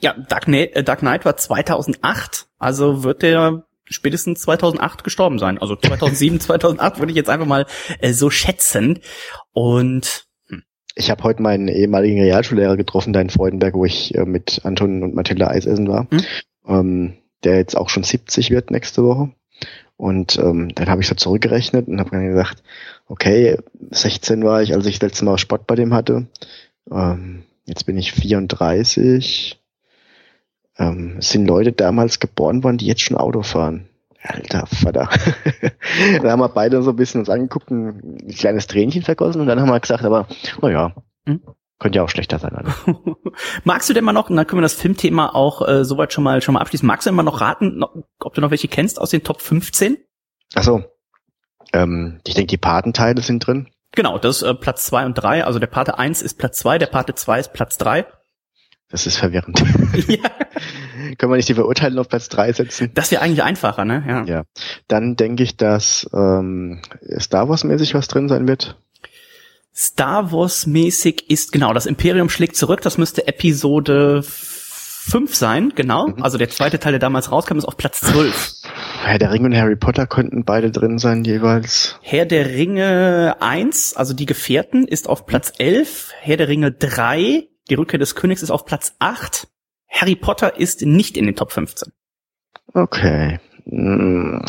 Ja, Dark, äh, Dark Knight war 2008, also wird der spätestens 2008 gestorben sein. Also 2007, 2008 [laughs] würde ich jetzt einfach mal äh, so schätzen. Und ich habe heute meinen ehemaligen Realschullehrer getroffen, deinen Freudenberg, wo ich äh, mit Anton und Mathilda Eis essen war, mhm. ähm, der jetzt auch schon 70 wird nächste Woche. Und ähm, dann habe ich so zurückgerechnet und habe dann gesagt, okay, 16 war ich, als ich das letzte Mal Sport bei dem hatte. Ähm, jetzt bin ich 34. Ähm, es sind Leute damals geboren worden, die jetzt schon Auto fahren. Alter Vater. [laughs] da haben wir beide so ein bisschen uns angeguckt, ein kleines Tränchen vergossen und dann haben wir gesagt, aber naja, hm? könnte ja auch schlechter sein. Also. [laughs] Magst du denn mal noch, und dann können wir das Filmthema auch äh, soweit schon mal schon mal abschließen, magst du denn mal noch raten, noch, ob du noch welche kennst aus den Top 15? Ach so. Ähm, ich denke, die Patenteile sind drin. Genau, das ist äh, Platz zwei und drei. Also der Pate 1 ist Platz zwei, der Pate 2 ist Platz drei. Das ist verwirrend. [laughs] ja. [laughs] Können wir nicht die Verurteilung auf Platz 3 setzen? Das wäre eigentlich einfacher, ne? Ja. ja. Dann denke ich, dass ähm, Star Wars-mäßig was drin sein wird. Star Wars-mäßig ist, genau, das Imperium schlägt zurück. Das müsste Episode 5 sein, genau. Mhm. Also der zweite Teil, der damals rauskam, ist auf Platz 12. Herr der Ringe und Harry Potter könnten beide drin sein jeweils. Herr der Ringe 1, also die Gefährten, ist auf Platz 11. Herr der Ringe 3, die Rückkehr des Königs, ist auf Platz 8. Harry Potter ist nicht in den Top 15. Okay. Hm.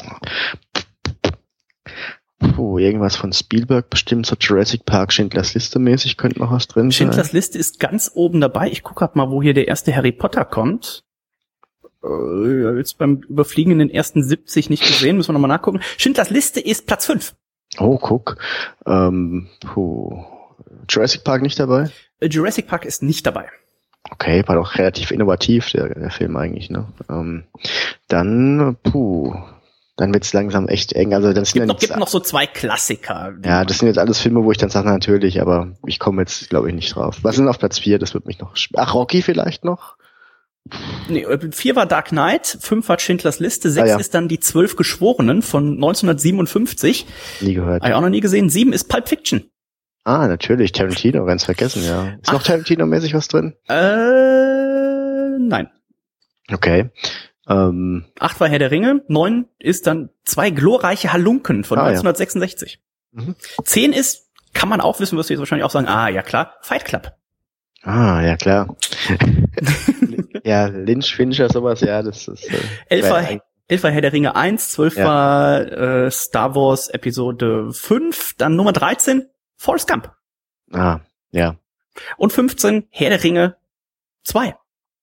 Puh, irgendwas von Spielberg bestimmt, so Jurassic Park, Schindlers Liste mäßig könnte noch was drin sein. Schindlers Liste ist ganz oben dabei. Ich gucke mal, wo hier der erste Harry Potter kommt. Äh, jetzt beim Überfliegen in den ersten 70 nicht gesehen, müssen wir nochmal nachgucken. Schindlers Liste ist Platz 5. Oh, guck. Ähm, puh. Jurassic Park nicht dabei? Jurassic Park ist nicht dabei. Okay, war doch relativ innovativ, der, der Film eigentlich, ne? Ähm, dann, puh, dann wird's langsam echt eng. Also das gibt, sind noch, gibt noch so zwei Klassiker. Ja, das sind jetzt alles Filme, wo ich dann sage, natürlich, aber ich komme jetzt, glaube ich, nicht drauf. Was sind auf Platz vier? Das wird mich noch. Ach, Rocky vielleicht noch? Nee, äh, vier war Dark Knight, fünf war Schindlers Liste, sechs ah, ja. ist dann die Zwölf Geschworenen von 1957. Nie gehört. Habe ich auch noch nie gesehen. Sieben ist Pulp Fiction. Ah, natürlich, Tarantino, ganz vergessen, ja. Ist Ach. noch Tarantino-mäßig was drin? Äh, nein. Okay. Ähm. Acht war Herr der Ringe, neun ist dann zwei glorreiche Halunken von ah, 1966. Ja. Mhm. Zehn ist, kann man auch wissen, wirst du jetzt wahrscheinlich auch sagen, ah, ja klar, Fight Club. Ah, ja klar. [laughs] ja, Lynch, Fincher, sowas, ja, das ist. Äh, elf, war, elf war Herr der Ringe 1, 12 ja. war äh, Star Wars Episode 5, dann Nummer 13, Forrest Gump. Ah, ja. Und 15, Herr der Ringe 2.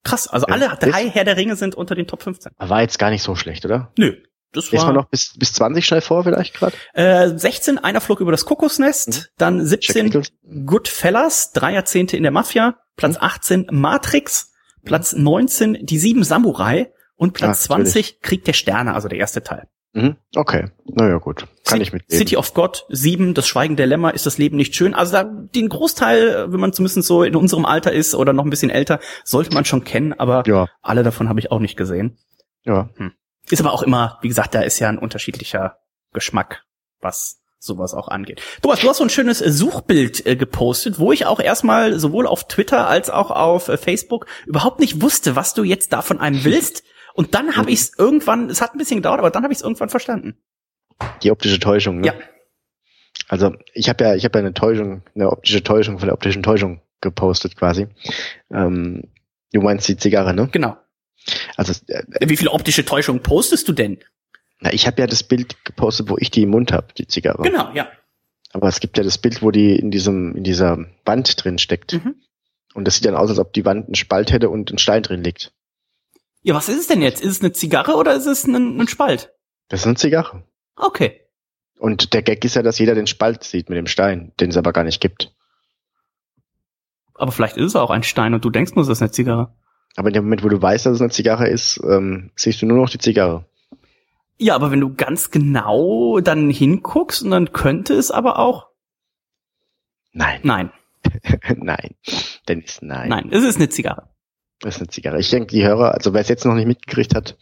Krass, also ja, alle drei Herr der Ringe sind unter den Top 15. War jetzt gar nicht so schlecht, oder? Nö. Das war Ist man noch bis, bis 20 schnell vor vielleicht gerade? Äh, 16, einer flog über das Kokosnest, mhm. dann 17 Goodfellas, drei Jahrzehnte in der Mafia, Platz mhm. 18 Matrix, Platz 19 Die Sieben Samurai und Platz ah, 20 Krieg der Sterne, also der erste Teil. Mhm. Okay, naja gut, kann C ich mit. City of God, 7, Das Schweigen der Lämmer, ist das Leben nicht schön. Also da, den Großteil, wenn man zumindest so in unserem Alter ist oder noch ein bisschen älter, sollte man schon kennen, aber ja. alle davon habe ich auch nicht gesehen. Ja. Hm. Ist aber auch immer, wie gesagt, da ist ja ein unterschiedlicher Geschmack, was sowas auch angeht. Thomas, du hast so ein schönes Suchbild äh, gepostet, wo ich auch erstmal sowohl auf Twitter als auch auf äh, Facebook überhaupt nicht wusste, was du jetzt da von einem [laughs] willst. Und dann habe ich es irgendwann, es hat ein bisschen gedauert, aber dann habe ich es irgendwann verstanden. Die optische Täuschung, ne? Ja. Also ich habe ja, ich habe ja eine Täuschung, eine optische Täuschung von der optischen Täuschung gepostet quasi. Ähm, du meinst die Zigarre, ne? Genau. Also äh, wie viele optische Täuschung postest du denn? Na, ich habe ja das Bild gepostet, wo ich die im Mund habe, die Zigarre. Genau, ja. Aber es gibt ja das Bild, wo die in diesem in dieser Wand drin steckt. Mhm. Und das sieht dann aus, als ob die Wand einen Spalt hätte und ein Stein drin liegt. Ja, was ist es denn jetzt? Ist es eine Zigarre oder ist es ein, ein Spalt? Das ist eine Zigarre. Okay. Und der Gag ist ja, dass jeder den Spalt sieht mit dem Stein, den es aber gar nicht gibt. Aber vielleicht ist es auch ein Stein und du denkst nur, es ist eine Zigarre. Aber in dem Moment, wo du weißt, dass es eine Zigarre ist, ähm, siehst du nur noch die Zigarre. Ja, aber wenn du ganz genau dann hinguckst, und dann könnte es aber auch. Nein. Nein. [laughs] nein. Dennis, nein. Nein, es ist eine Zigarre. Das ist eine Zigarre. Ich denke, die Hörer, also wer es jetzt noch nicht mitgekriegt hat,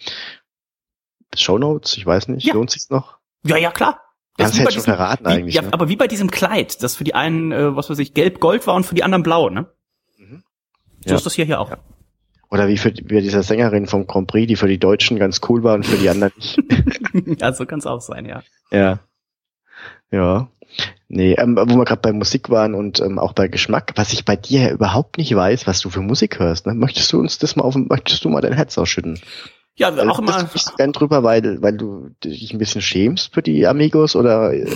Show Notes, ich weiß nicht, ja. lohnt sich's noch? Ja, ja, klar. Das Kannst du schon verraten wie, eigentlich. Ja, ne? aber wie bei diesem Kleid, das für die einen, äh, was weiß ich, gelb-gold war und für die anderen blau, ne? Mhm. So ja. ist das hier hier auch. Ja. Oder wie für, wie dieser Sängerin vom Grand Prix, die für die Deutschen ganz cool war und für die anderen nicht. [laughs] ja, so kann es auch sein, ja. Ja. Ja. Nee, ähm, wo wir gerade bei Musik waren und ähm, auch bei Geschmack, was ich bei dir ja überhaupt nicht weiß, was du für Musik hörst. Ne? Möchtest du uns das mal auf, möchtest du mal dein Herz ausschütten? Ja, auch immer. Bist du gern drüber, weil, weil du dich ein bisschen schämst für die Amigos oder? Äh,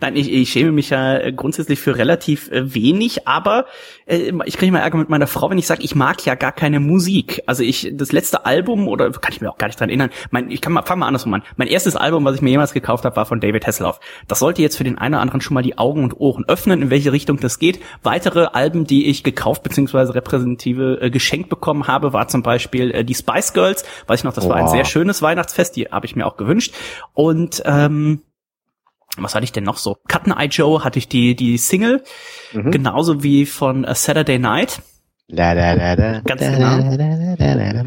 Nein, ich, ich schäme mich ja äh, grundsätzlich für relativ äh, wenig, aber äh, ich kriege mal Ärger mit meiner Frau, wenn ich sage, ich mag ja gar keine Musik. Also ich, das letzte Album, oder kann ich mir auch gar nicht dran erinnern, mein, ich kann mal, fang mal andersrum an. Mein erstes Album, was ich mir jemals gekauft habe, war von David Hasselhoff. Das sollte jetzt für den einen oder anderen schon mal die Augen und Ohren öffnen, in welche Richtung das geht. Weitere Alben, die ich gekauft bzw. repräsentative äh, geschenkt bekommen habe, war zum Beispiel äh, die Spice Girls. Weiß ich noch, das oh. war ein sehr schönes Weihnachtsfest, die habe ich mir auch gewünscht. Und ähm, was hatte ich denn noch so? Cut Eye Joe hatte ich die, die Single, mhm. genauso wie von A Saturday Night. Da, da, da, da, Ganz genau. Da, da, da,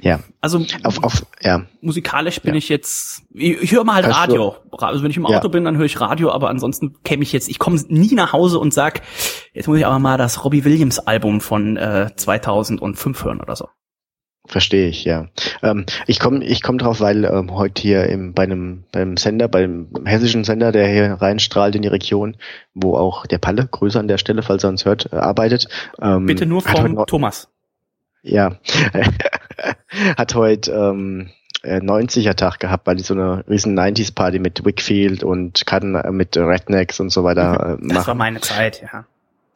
ja. Also auf, auf, ja. musikalisch bin ja. ich jetzt, ich, ich höre mal halt Hast Radio. Also wenn ich im Auto ja. bin, dann höre ich Radio, aber ansonsten käme ich jetzt, ich komme nie nach Hause und sag, jetzt muss ich aber mal das Robbie Williams Album von äh, 2005 hören oder so. Verstehe ich, ja. Ähm, ich komme ich komm drauf, weil ähm, heute hier im, bei einem beim Sender, beim hessischen Sender, der hier reinstrahlt in die Region, wo auch der Palle, Grüße an der Stelle, falls er uns hört, äh, arbeitet. Ähm, Bitte nur vom Thomas. Ja, [laughs] hat heute ähm, 90er Tag gehabt, weil die so eine riesen 90s Party mit Wickfield und Cutting, äh, mit Rednecks und so weiter äh, machen. Das war meine Zeit, ja.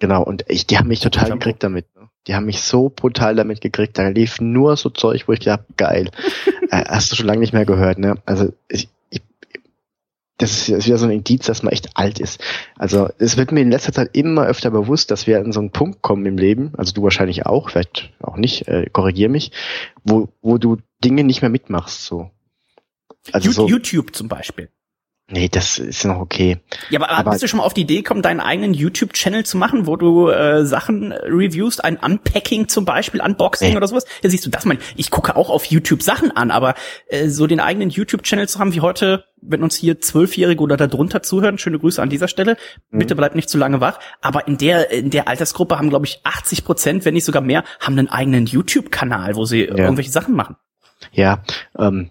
Genau, und ich, die haben mich total gekriegt damit. Ne? Die haben mich so brutal damit gekriegt. Da lief nur so Zeug, wo ich gedacht geil. [laughs] äh, hast du schon lange nicht mehr gehört, ne? Also ich, ich, das ist wieder so ein Indiz, dass man echt alt ist. Also es wird mir in letzter Zeit immer öfter bewusst, dass wir an so einen Punkt kommen im Leben, also du wahrscheinlich auch, vielleicht auch nicht, äh, korrigier mich, wo, wo du Dinge nicht mehr mitmachst. so. Also YouTube so, zum Beispiel. Nee, das ist noch okay. Ja, aber, aber bist du schon mal auf die Idee gekommen, deinen eigenen YouTube-Channel zu machen, wo du äh, Sachen reviewst, ein Unpacking zum Beispiel, Unboxing nee. oder sowas? Ja, siehst du, das mein, ich gucke auch auf YouTube Sachen an, aber äh, so den eigenen YouTube-Channel zu haben wie heute, wenn uns hier Zwölfjährige oder darunter zuhören, schöne Grüße an dieser Stelle, mhm. bitte bleibt nicht zu lange wach. Aber in der in der Altersgruppe haben, glaube ich, 80 Prozent, wenn nicht sogar mehr, haben einen eigenen YouTube-Kanal, wo sie ja. irgendwelche Sachen machen. Ja, ähm,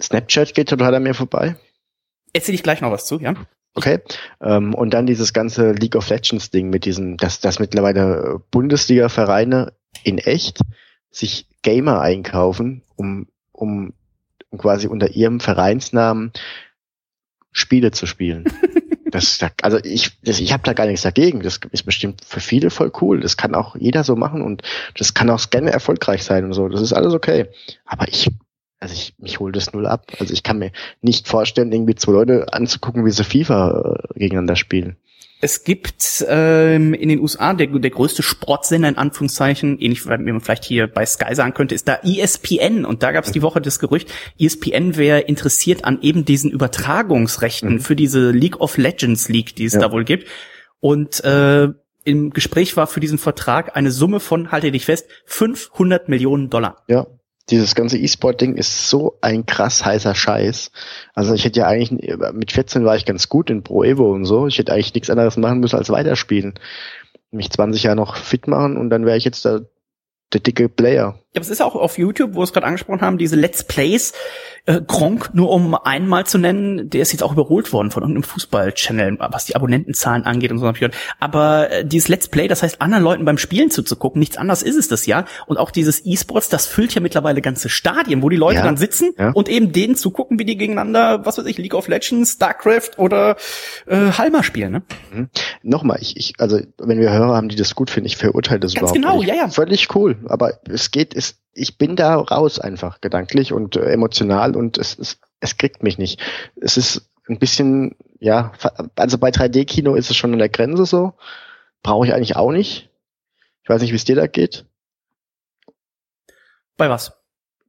Snapchat geht total an mir vorbei. Erzähle ich gleich noch was zu, ja? Okay. Ähm, und dann dieses ganze League of Legends Ding mit diesen, dass, dass mittlerweile Bundesliga-Vereine in echt sich Gamer einkaufen, um, um, um quasi unter ihrem Vereinsnamen Spiele zu spielen. [laughs] das, also ich, das, ich habe da gar nichts dagegen. Das ist bestimmt für viele voll cool. Das kann auch jeder so machen und das kann auch gerne erfolgreich sein und so. Das ist alles okay. Aber ich also ich, mich holt das null ab. Also ich kann mir nicht vorstellen, irgendwie zwei Leute anzugucken, wie sie FIFA äh, gegeneinander spielen. Es gibt ähm, in den USA der, der größte Sportsender in Anführungszeichen, ähnlich wie man vielleicht hier bei Sky sagen könnte, ist da ESPN. Und da gab es die Woche das Gerücht, ESPN wäre interessiert an eben diesen Übertragungsrechten mhm. für diese League of Legends League, die es ja. da wohl gibt. Und äh, im Gespräch war für diesen Vertrag eine Summe von, halte dich fest, 500 Millionen Dollar. Ja, dieses ganze E-Sport-Ding ist so ein krass heißer Scheiß. Also ich hätte ja eigentlich, mit 14 war ich ganz gut in Pro Evo und so. Ich hätte eigentlich nichts anderes machen müssen als weiterspielen. Mich 20 Jahre noch fit machen und dann wäre ich jetzt da der dicke Player. Ja, aber es ist auch auf YouTube, wo wir es gerade angesprochen haben, diese Let's Plays. Äh, Gronk, nur um einmal zu nennen, der ist jetzt auch überholt worden von irgendeinem Fußball-Channel, was die Abonnentenzahlen angeht und so. Aber äh, dieses Let's Play, das heißt, anderen Leuten beim Spielen zuzugucken, nichts anderes ist es das ja. Und auch dieses E-Sports, das füllt ja mittlerweile ganze Stadien, wo die Leute ja, dann sitzen ja. und eben denen zugucken, wie die gegeneinander, was weiß ich, League of Legends, StarCraft oder äh, Halma spielen. Ne? Mhm. Nochmal, ich, ich, also wenn wir Hörer haben, die das gut finden, ich verurteile das Ganz überhaupt genau, nicht. Ja, ja. Völlig cool, aber es geht, es ist, ich bin da raus einfach gedanklich und äh, emotional und es, es, es kriegt mich nicht. Es ist ein bisschen, ja, also bei 3D-Kino ist es schon an der Grenze so. Brauche ich eigentlich auch nicht. Ich weiß nicht, wie es dir da geht. Bei was?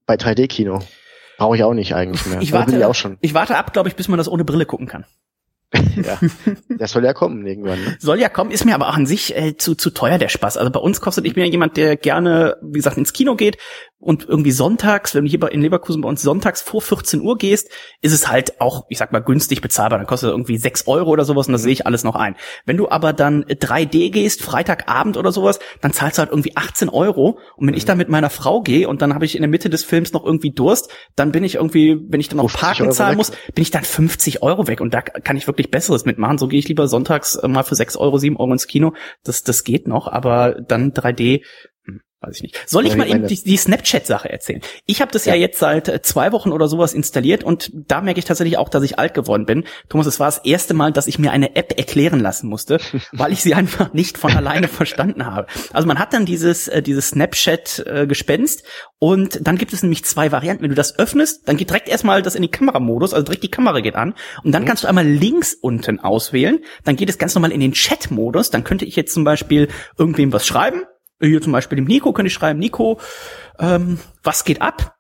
Bei 3D-Kino. Brauche ich auch nicht eigentlich mehr. Ich warte, ich, auch schon. ich warte ab, glaube ich, bis man das ohne Brille gucken kann ja, das soll ja kommen irgendwann. Ne? Soll ja kommen, ist mir aber auch an sich äh, zu, zu teuer der Spaß. Also bei uns kostet, ich bin ja jemand, der gerne, wie gesagt, ins Kino geht und irgendwie sonntags, wenn du hier in Leverkusen bei uns sonntags vor 14 Uhr gehst, ist es halt auch, ich sag mal, günstig bezahlbar. Dann kostet irgendwie 6 Euro oder sowas und das mhm. sehe ich alles noch ein. Wenn du aber dann 3D gehst, Freitagabend oder sowas, dann zahlst du halt irgendwie 18 Euro. Und wenn mhm. ich da mit meiner Frau gehe und dann habe ich in der Mitte des Films noch irgendwie Durst, dann bin ich irgendwie, wenn ich dann noch Parken Euro zahlen weg. muss, bin ich dann 50 Euro weg. Und da kann ich wirklich Besseres mitmachen. So gehe ich lieber sonntags mal für 6 Euro, 7 Euro ins Kino. Das, das geht noch, aber dann 3D weiß ich nicht. Soll ich mal eben die, die Snapchat-Sache erzählen? Ich habe das ja. ja. jetzt seit äh, zwei Wochen oder sowas installiert und da merke ich tatsächlich auch, dass ich alt geworden bin. Thomas, es war das erste Mal, dass ich mir eine App erklären lassen musste, [laughs] weil ich sie einfach nicht von alleine verstanden habe. Also man hat dann dieses, äh, dieses Snapchat-Gespenst äh, und dann gibt es nämlich zwei Varianten. Wenn du das öffnest, dann geht direkt erstmal das in die Kameramodus, also direkt die Kamera geht an und dann mhm. kannst du einmal links unten auswählen, dann geht es ganz normal in den Chat-Modus, dann könnte ich jetzt zum Beispiel irgendwem was schreiben, hier zum Beispiel dem Nico könnte ich schreiben, Nico, ähm, was geht ab?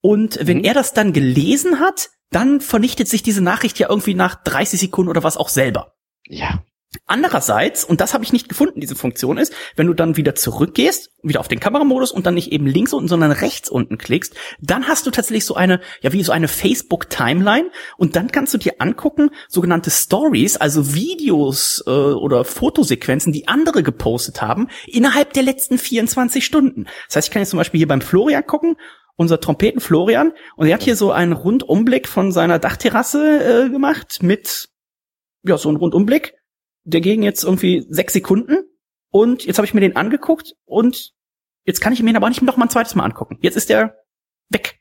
Und wenn mhm. er das dann gelesen hat, dann vernichtet sich diese Nachricht ja irgendwie nach 30 Sekunden oder was auch selber. Ja. Andererseits, und das habe ich nicht gefunden, diese Funktion ist, wenn du dann wieder zurückgehst, wieder auf den Kameramodus und dann nicht eben links unten, sondern rechts unten klickst, dann hast du tatsächlich so eine, ja, wie so eine Facebook-Timeline und dann kannst du dir angucken, sogenannte Stories, also Videos äh, oder Fotosequenzen, die andere gepostet haben, innerhalb der letzten 24 Stunden. Das heißt, ich kann jetzt zum Beispiel hier beim Florian gucken, unser Trompeten Florian, und er hat hier so einen Rundumblick von seiner Dachterrasse äh, gemacht mit, ja, so einen Rundumblick der ging jetzt irgendwie sechs Sekunden und jetzt habe ich mir den angeguckt und jetzt kann ich mir ihn aber nicht noch mal ein zweites Mal angucken. Jetzt ist der weg.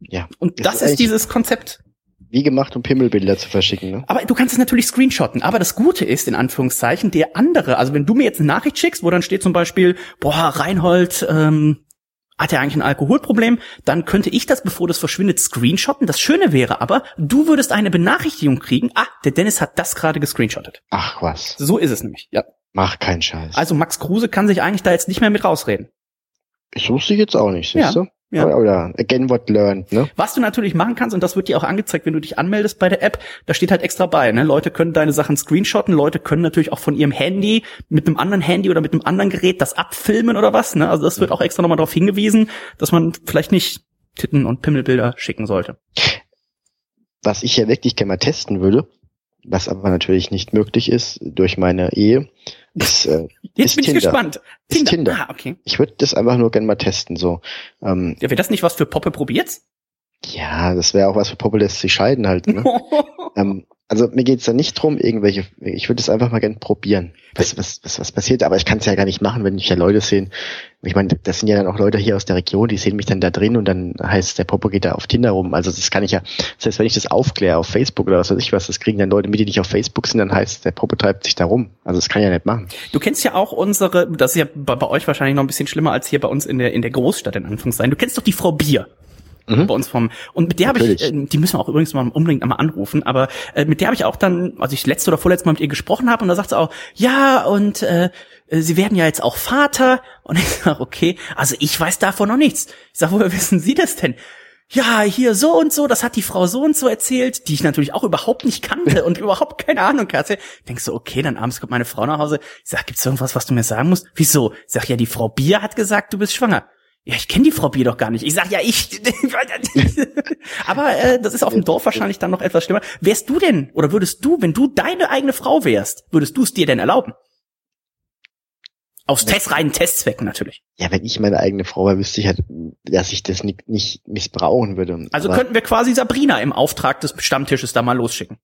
Ja. Und das, ist, ist dieses Konzept. Wie gemacht, um Pimmelbilder zu verschicken, ne? Aber du kannst es natürlich screenshotten. Aber das Gute ist, in Anführungszeichen, der andere, also wenn du mir jetzt eine Nachricht schickst, wo dann steht zum Beispiel, boah, Reinhold, ähm, hat er eigentlich ein Alkoholproblem, dann könnte ich das, bevor das verschwindet, screenshotten. Das Schöne wäre aber, du würdest eine Benachrichtigung kriegen, ah, der Dennis hat das gerade gescreenshottet. Ach was. So ist es nämlich, ja. Mach keinen Scheiß. Also Max Kruse kann sich eigentlich da jetzt nicht mehr mit rausreden. Ich wusste jetzt auch nicht, siehst ja. du? Ja. Oder again what learned, ne? Was du natürlich machen kannst, und das wird dir auch angezeigt, wenn du dich anmeldest bei der App, da steht halt extra bei, ne? Leute können deine Sachen screenshotten, Leute können natürlich auch von ihrem Handy mit einem anderen Handy oder mit einem anderen Gerät das abfilmen oder was, ne? Also das wird auch extra nochmal darauf hingewiesen, dass man vielleicht nicht Titten- und Pimmelbilder schicken sollte. Was ich ja wirklich gerne mal testen würde, was aber natürlich nicht möglich ist durch meine Ehe, ist, äh, [laughs] Jetzt ist bin Tinder. ich gespannt. Tinder. Ist Tinder. Ah, okay. Ich würde das einfach nur gerne mal testen. So. Ähm, ja, wäre das nicht was für Poppe probiert's? Ja, das wäre auch was für Poppe lässt sich scheiden halt. Ne? [laughs] ähm, also mir geht's da nicht drum, irgendwelche, ich würde es einfach mal gerne probieren, was, was, was, was passiert, aber ich kann es ja gar nicht machen, wenn mich ja Leute sehen. Ich meine, das sind ja dann auch Leute hier aus der Region, die sehen mich dann da drin und dann heißt der Popo geht da auf Tinder rum. Also das kann ich ja, das heißt, wenn ich das aufkläre auf Facebook oder was weiß ich was, das kriegen dann Leute mit, die nicht auf Facebook sind, dann heißt der Popo treibt sich da rum. Also das kann ich ja nicht machen. Du kennst ja auch unsere, das ist ja bei, bei euch wahrscheinlich noch ein bisschen schlimmer als hier bei uns in der, in der Großstadt in Anführungszeichen. Du kennst doch die Frau Bier mhm. bei uns vom und mit der habe ich, äh, die müssen wir auch übrigens mal unbedingt einmal anrufen, aber äh, mit der habe ich auch dann, also ich letzte oder vorletzte Mal mit ihr gesprochen habe und da sagt sie auch, ja und äh, Sie werden ja jetzt auch Vater und ich sage, okay, also ich weiß davon noch nichts. Ich sage, woher wissen Sie das denn? ja, hier so und so, das hat die Frau so und so erzählt, die ich natürlich auch überhaupt nicht kannte [laughs] und überhaupt keine Ahnung hatte. Denkst du, okay, dann abends kommt meine Frau nach Hause. Ich sag, gibt's irgendwas, was du mir sagen musst? Wieso? Ich sag, ja, die Frau Bier hat gesagt, du bist schwanger ja, ich kenne die Frau Bier doch gar nicht. Ich sag ja, ich. [laughs] Aber äh, das ist auf dem Dorf wahrscheinlich dann noch etwas schlimmer. Wärst du denn, oder würdest du, wenn du deine eigene Frau wärst, würdest du es dir denn erlauben? Aus Test, reinen Testzwecken natürlich. Ja, wenn ich meine eigene Frau wäre, wüsste ich halt, dass ich das nicht, nicht missbrauchen würde. Also Aber könnten wir quasi Sabrina im Auftrag des Stammtisches da mal losschicken.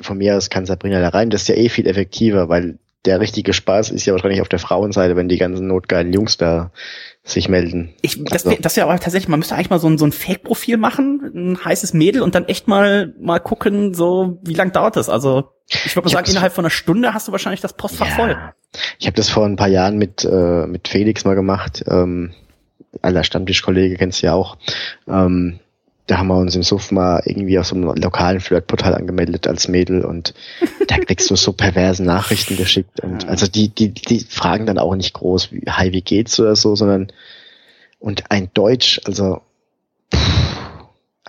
Von mir aus kann Sabrina da rein. Das ist ja eh viel effektiver, weil der richtige Spaß ist ja wahrscheinlich auf der Frauenseite, wenn die ganzen notgeilen Jungs da sich melden. Ich, das, also. das ja aber tatsächlich, man müsste eigentlich mal so ein, so ein Fake-Profil machen, ein heißes Mädel und dann echt mal mal gucken, so wie lang dauert das? Also ich würde mal sagen, innerhalb von einer Stunde hast du wahrscheinlich das Postfach ja. voll. Ich habe das vor ein paar Jahren mit äh, mit Felix mal gemacht. Ähm, aller Stammtischkollege kennst du ja auch. Ähm, da haben wir uns im Suff mal irgendwie auf so einem lokalen Flirtportal angemeldet als Mädel und da kriegst du so perverse Nachrichten geschickt und also die, die, die fragen dann auch nicht groß, wie, hi, wie geht's oder so, sondern und ein Deutsch, also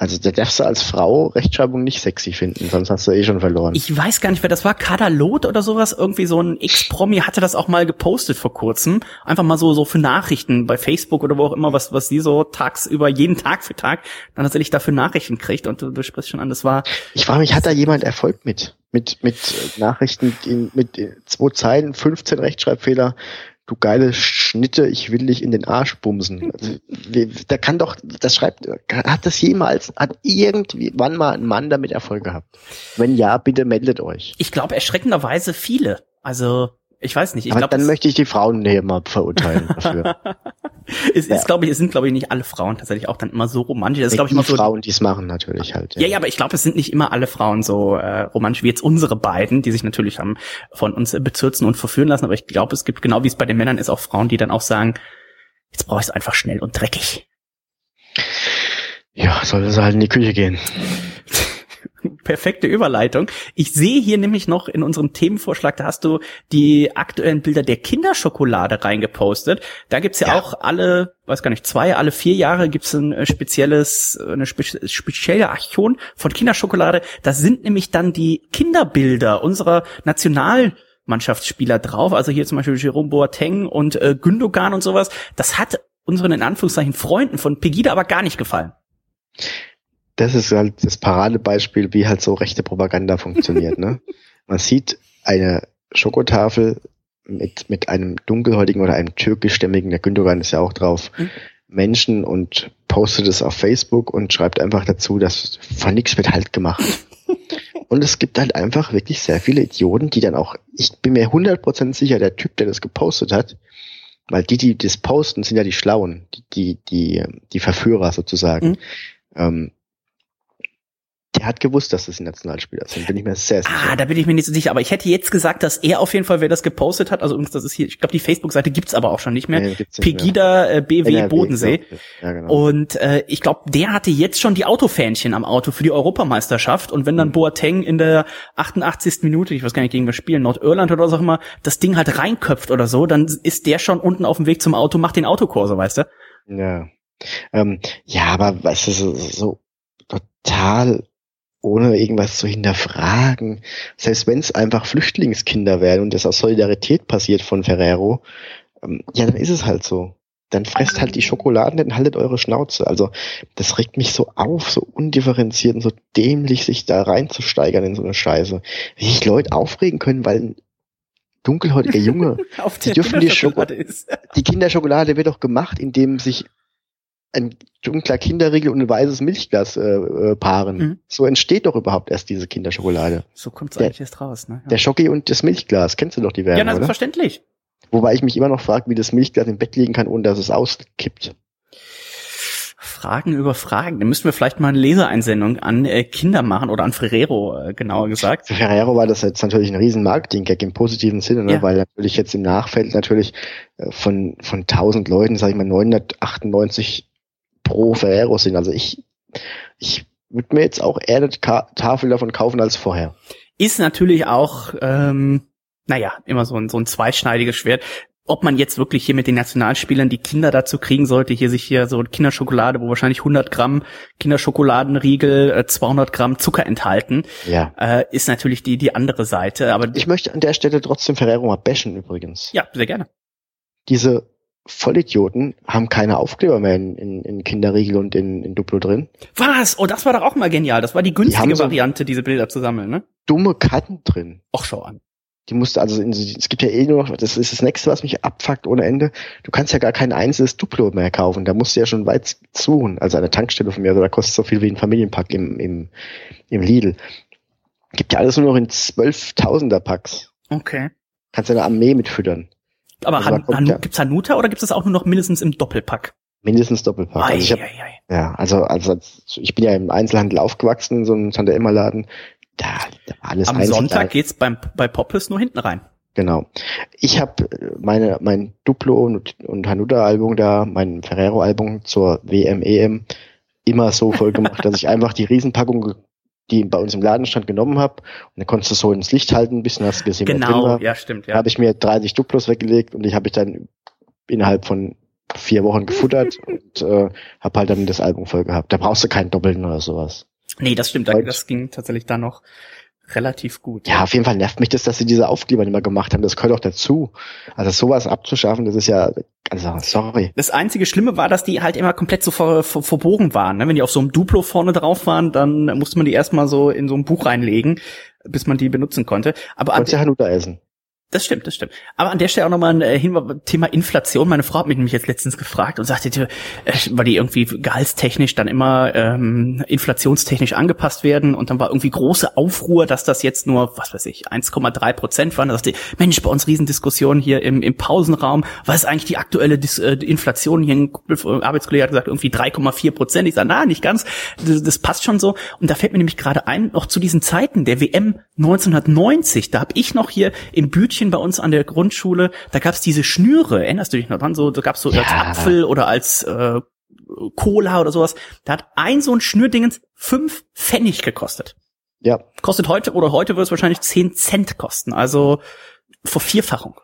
also der darfst du als Frau Rechtschreibung nicht sexy finden, sonst hast du eh schon verloren. Ich weiß gar nicht, wer das war. Kadalot oder sowas. Irgendwie so ein Ex-Promi hatte das auch mal gepostet vor kurzem. Einfach mal so, so für Nachrichten bei Facebook oder wo auch immer, was, was sie so tagsüber, jeden Tag für Tag, dann tatsächlich dafür Nachrichten kriegt. Und du, du sprichst schon an, das war. Ich frage mich, hat da jemand Erfolg mit? Mit, mit Nachrichten, mit zwei Zeilen, 15 Rechtschreibfehler, du geile Schnitte, ich will dich in den Arsch bumsen. Also, da kann doch, das schreibt, hat das jemals, hat irgendwie, wann mal ein Mann damit Erfolg gehabt? Wenn ja, bitte meldet euch. Ich glaube erschreckenderweise viele. Also, ich weiß nicht. Ich Aber glaub, dann möchte ich die Frauen näher mal verurteilen dafür. [laughs] es ja. ist, glaube ich, es sind, glaube ich, nicht alle Frauen tatsächlich auch dann immer so romantisch. Das ist, glaube ich, immer so. Frauen, die es machen, natürlich halt. Ja, ja, ja aber ich glaube, es sind nicht immer alle Frauen so äh, romantisch wie jetzt unsere beiden, die sich natürlich haben von uns bezürzen und verführen lassen. Aber ich glaube, es gibt genau wie es bei den Männern ist auch Frauen, die dann auch sagen, jetzt brauche ich es einfach schnell und dreckig. Ja, sollte sie halt in die Küche gehen. Perfekte Überleitung. Ich sehe hier nämlich noch in unserem Themenvorschlag, da hast du die aktuellen Bilder der Kinderschokolade reingepostet. Da gibt's ja, ja. auch alle, weiß gar nicht, zwei, alle vier Jahre gibt's ein äh, spezielles, eine spe spezielle Aktion von Kinderschokolade. Da sind nämlich dann die Kinderbilder unserer National Mannschaftsspieler drauf. Also hier zum Beispiel Jerome Boateng und äh, Gündogan und sowas. Das hat unseren in Anführungszeichen Freunden von Pegida aber gar nicht gefallen. Das ist halt das Paradebeispiel, wie halt so rechte Propaganda funktioniert. ne? [laughs] Man sieht eine Schokotafel mit, mit einem dunkelhäutigen oder einem türkischstämmigen, der Gündogan ist ja auch drauf, mhm. Menschen und postet es auf Facebook und schreibt einfach dazu, dass von nichts wird halt gemacht. [laughs] und es gibt halt einfach wirklich sehr viele Idioten, die dann auch, ich bin mir 100% sicher, der Typ, der das gepostet hat, weil die, die das posten, sind ja die Schlauen, die, die, die, die Verführer sozusagen. Mhm. Ähm, der hat gewusst, dass das ein Nationalspieler ist. bin ich mir sehr sicher. Ah, da bin ich mir nicht so sicher. Aber ich hätte jetzt gesagt, dass er auf jeden Fall, wer das gepostet hat, also das ist hier, ich glaube, die Facebook-Seite gibt's aber auch schon nicht mehr. Nee, nicht Pegida mehr. Äh, BW NRW, Bodensee. Ja, genau. Und äh, ich glaube, der hatte jetzt schon die Autofähnchen am Auto für die Europameisterschaft. Und wenn dann mhm. Boateng in der 88. Minute, ich weiß gar nicht, gegen was spielen, Nordirland oder was auch immer, das Ding halt reinköpft oder so, dann ist der schon unten auf dem Weg zum Auto, macht den Autokurse, weißt du? Ja. Ähm, ja, aber was ist so, so total ohne irgendwas zu hinterfragen. Selbst wenn es einfach Flüchtlingskinder wären und das aus Solidarität passiert von Ferrero, ähm, ja, dann ist es halt so. Dann fresst halt die Schokoladen, dann haltet eure Schnauze. Also das regt mich so auf, so undifferenziert und so dämlich, sich da reinzusteigern in so eine Scheiße. Wie sich Leute aufregen können, weil ein dunkelhäutiger Junge, [laughs] auf die dürfen die Schokolade ist. Die Kinderschokolade wird doch gemacht, indem sich ein dunkler Kinderriegel und ein weißes Milchglas äh, äh, paaren. Mhm. So entsteht doch überhaupt erst diese Kinderschokolade. So kommt's eigentlich erst raus, ne? Ja. Der Schocki und das Milchglas, kennst du doch die Werbung, Ja, na, selbstverständlich. Wobei ich mich immer noch frage, wie das Milchglas im Bett liegen kann, ohne dass es auskippt. Fragen über Fragen. Da müssten wir vielleicht mal eine Leseeinsendung an äh, Kinder machen oder an Ferrero, äh, genauer gesagt. Für Ferrero war das jetzt natürlich ein riesen Marketing-Gag im positiven Sinne, ne? Ja. weil natürlich jetzt im Nachfeld natürlich äh, von, von 1000 Leuten, sag ich mal, 998 pro Ferrero sind. Also ich, ich würde mir jetzt auch eher eine Tafel davon kaufen als vorher. Ist natürlich auch, ähm, naja, immer so ein, so ein zweischneidiges Schwert. Ob man jetzt wirklich hier mit den Nationalspielern die Kinder dazu kriegen sollte, hier sich hier so Kinderschokolade, wo wahrscheinlich 100 Gramm Kinderschokoladenriegel, 200 äh, Gramm Zucker enthalten, ja. äh, ist natürlich die die andere Seite. Aber ich möchte an der Stelle trotzdem Ferrero mal bashen übrigens. Ja, sehr gerne. Diese Vollidioten haben keine Aufkleber mehr in, in, in Kinderriegel und in, in Duplo drin. Was? Oh, das war doch auch mal genial. Das war die günstige die so Variante, diese Bilder zu sammeln, ne? Dumme Karten drin. Ach, schau an. Die musste also, in, es gibt ja eh nur noch, das ist das nächste, was mich abfuckt ohne Ende. Du kannst ja gar kein einzelnes Duplo mehr kaufen. Da musst du ja schon weit suchen. Also eine Tankstelle von mir, also da kostet so viel wie ein Familienpack im, im, im Lidl. Gibt ja alles nur noch in zwölftausender Packs. Okay. Kannst ja eine Armee mitfüttern. Aber also Han Han ja. gibt's Hanuta oder gibt's das auch nur noch mindestens im Doppelpack? Mindestens Doppelpack. Ei, also ich hab, ei, ei. Ja, also, also ich bin ja im Einzelhandel aufgewachsen, in so einem Tante Emma Laden. Da, da war alles Am Sonntag geht's beim bei Poppes nur hinten rein. Genau. Ich habe meine mein Duplo und, und Hanuta Album da, mein Ferrero Album zur WM EM immer so voll gemacht, [laughs] dass ich einfach die Riesenpackung die bei uns im Laden stand, genommen habe. Und dann konntest du so ins Licht halten, ein bisschen hast du gesehen, genau, ja, stimmt. Ja. Da habe ich mir 30 Duplos weggelegt und die habe ich dann innerhalb von vier Wochen gefuttert [laughs] und äh, habe halt dann das Album voll gehabt. Da brauchst du keinen Doppelten oder sowas. Nee, das stimmt. Und, das ging tatsächlich da noch relativ gut. Ja, auf jeden Fall nervt mich das, dass sie diese Aufkleber nicht mehr gemacht haben. Das gehört auch dazu. Also sowas abzuschaffen, das ist ja, also sorry. Das einzige Schlimme war, dass die halt immer komplett so ver, ver, verbogen waren. Ne? Wenn die auf so einem Duplo vorne drauf waren, dann musste man die erstmal so in so ein Buch reinlegen, bis man die benutzen konnte. Aber Konntest ja Hanuta essen. Das stimmt, das stimmt. Aber an der Stelle auch nochmal ein äh, Hinweis, Thema Inflation. Meine Frau hat mich nämlich jetzt letztens gefragt und sagte, äh, weil die irgendwie gehaltstechnisch dann immer ähm, inflationstechnisch angepasst werden und dann war irgendwie große Aufruhr, dass das jetzt nur, was weiß ich, 1,3 Prozent waren. Da sagte, Mensch, bei uns Riesendiskussion hier im, im Pausenraum, was ist eigentlich die aktuelle Dis äh, Inflation? Hier ein Arbeitskollege hat gesagt, irgendwie 3,4 Prozent. Ich sage, na, nicht ganz, das, das passt schon so. Und da fällt mir nämlich gerade ein, noch zu diesen Zeiten der WM 1990, da habe ich noch hier im Bütchen Mädchen bei uns an der Grundschule, da gab's diese Schnüre, erinnerst du dich noch dran? So, da gab's so ja. als Apfel oder als äh, Cola oder sowas. Da hat ein so ein Schnürdingens fünf Pfennig gekostet. Ja. Kostet heute oder heute wird es wahrscheinlich 10 Cent kosten, also Vervierfachung.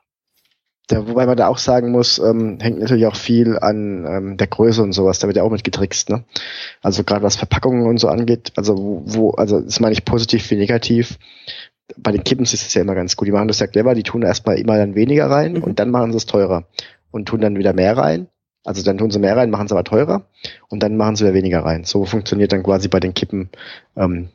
Ja, wobei man da auch sagen muss, ähm, hängt natürlich auch viel an ähm, der Größe und sowas, da wird ja auch mit getrickst, ne? Also gerade was Verpackungen und so angeht, also wo, wo also das meine ich positiv wie negativ. Bei den Kippens ist es ja immer ganz gut. Die machen das ja clever, die tun erstmal immer dann weniger rein mhm. und dann machen sie es teurer und tun dann wieder mehr rein. Also dann tun sie mehr rein, machen sie aber teurer und dann machen sie wieder weniger rein. So funktioniert dann quasi bei den Kippen ähm,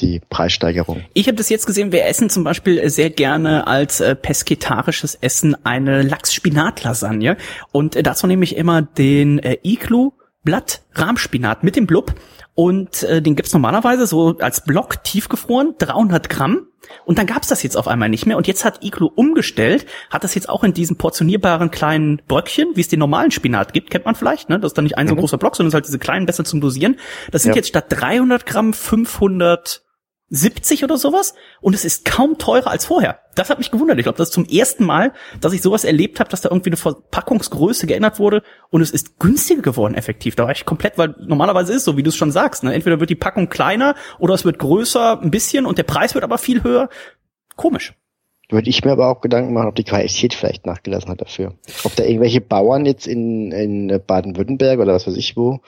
die Preissteigerung. Ich habe das jetzt gesehen, wir essen zum Beispiel sehr gerne als äh, pesketarisches Essen eine Lachs-Spinat-Lasagne. Und äh, dazu nehme ich immer den äh, Iglu Blatt Rahmspinat mit dem Blub und äh, den gibt's normalerweise so als Block tiefgefroren, 300 Gramm. Und dann gab's das jetzt auf einmal nicht mehr. Und jetzt hat Iglo umgestellt, hat das jetzt auch in diesen portionierbaren kleinen Bröckchen, wie es den normalen Spinat gibt, kennt man vielleicht, ne? Das ist dann nicht ein so mhm. großer Block, sondern es ist halt diese kleinen besser zum Dosieren. Das sind ja. jetzt statt 300 Gramm 500 70 oder sowas und es ist kaum teurer als vorher. Das hat mich gewundert. Ich glaube, das ist zum ersten Mal, dass ich sowas erlebt habe, dass da irgendwie eine Verpackungsgröße geändert wurde und es ist günstiger geworden effektiv. Da war ich komplett, weil normalerweise ist so, wie du es schon sagst, ne? entweder wird die Packung kleiner oder es wird größer ein bisschen und der Preis wird aber viel höher. Komisch. Würde ich mir aber auch Gedanken machen, ob die Qualität vielleicht nachgelassen hat dafür. Ob da irgendwelche Bauern jetzt in, in Baden-Württemberg oder was weiß ich wo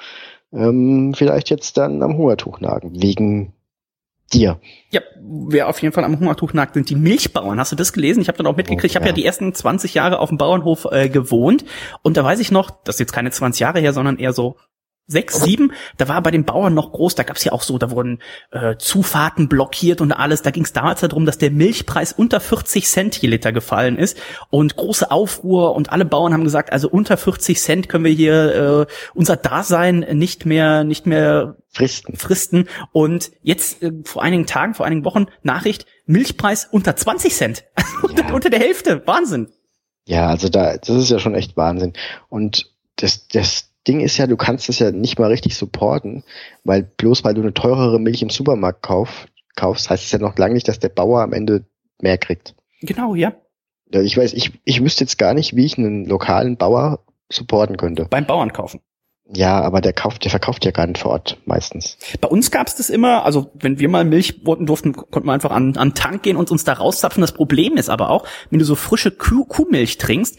ähm, vielleicht jetzt dann am Hungertuch nagen, wegen dir. Ja, wer auf jeden Fall am Hungertuch nagt, sind die Milchbauern. Hast du das gelesen? Ich habe dann auch mitgekriegt. Ich habe ja. ja die ersten 20 Jahre auf dem Bauernhof äh, gewohnt und da weiß ich noch, das ist jetzt keine 20 Jahre her, sondern eher so sechs, sieben, da war bei den Bauern noch groß, da gab's ja auch so, da wurden äh, Zufahrten blockiert und alles. Da ging's damals darum, dass der Milchpreis unter 40 Cent je Liter gefallen ist und große Aufruhr und alle Bauern haben gesagt, also unter 40 Cent können wir hier äh, unser Dasein nicht mehr nicht mehr fristen. fristen. Und jetzt äh, vor einigen Tagen, vor einigen Wochen Nachricht, Milchpreis unter 20 Cent, [laughs] ja. unter der Hälfte, Wahnsinn. Ja, also da, das ist ja schon echt Wahnsinn. Und das, das Ding ist ja, du kannst es ja nicht mal richtig supporten, weil bloß weil du eine teurere Milch im Supermarkt kauf, kaufst, heißt es ja noch lange nicht, dass der Bauer am Ende mehr kriegt. Genau, ja. Ich weiß, ich, ich wüsste jetzt gar nicht, wie ich einen lokalen Bauer supporten könnte. Beim Bauern kaufen. Ja, aber der kauft, der verkauft ja gar nicht vor Ort meistens. Bei uns gab's das immer, also wenn wir mal Milch wollten durften, konnten wir einfach an, an Tank gehen und uns da rauszapfen. Das Problem ist aber auch, wenn du so frische Kuh, Kuhmilch trinkst,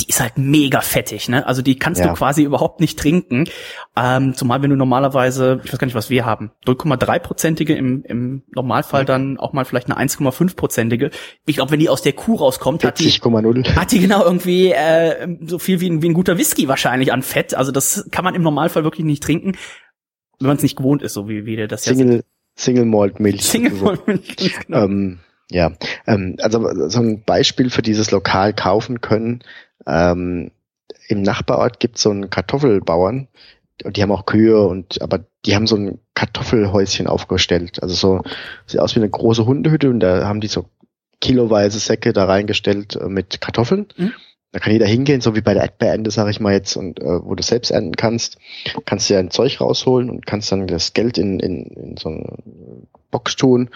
die ist halt mega fettig, ne? Also die kannst ja. du quasi überhaupt nicht trinken. Ähm, zumal wenn du normalerweise, ich weiß gar nicht, was wir haben, 0,3-prozentige im, im Normalfall dann auch mal vielleicht eine 1,5-prozentige. Ich glaube, wenn die aus der Kuh rauskommt, hat die, hat die genau irgendwie äh, so viel wie ein, wie ein guter Whisky wahrscheinlich an Fett. Also das kann man im Normalfall wirklich nicht trinken, wenn man es nicht gewohnt ist, so wie wir das Single, jetzt. Single Malt Milch. Single Malt Milch, genau. Ähm, ja, ähm, also so ein Beispiel für dieses lokal kaufen können ähm, Im Nachbarort gibt es so einen Kartoffelbauern, und die haben auch Kühe und aber die haben so ein Kartoffelhäuschen aufgestellt. Also so sieht aus wie eine große Hundehütte und da haben die so kiloweise Säcke da reingestellt äh, mit Kartoffeln. Mhm. Da kann jeder hingehen, so wie bei der Erdbeerende, sage ich mal jetzt, und äh, wo du selbst ernten kannst, kannst du ja ein Zeug rausholen und kannst dann das Geld in, in, in so eine Box tun,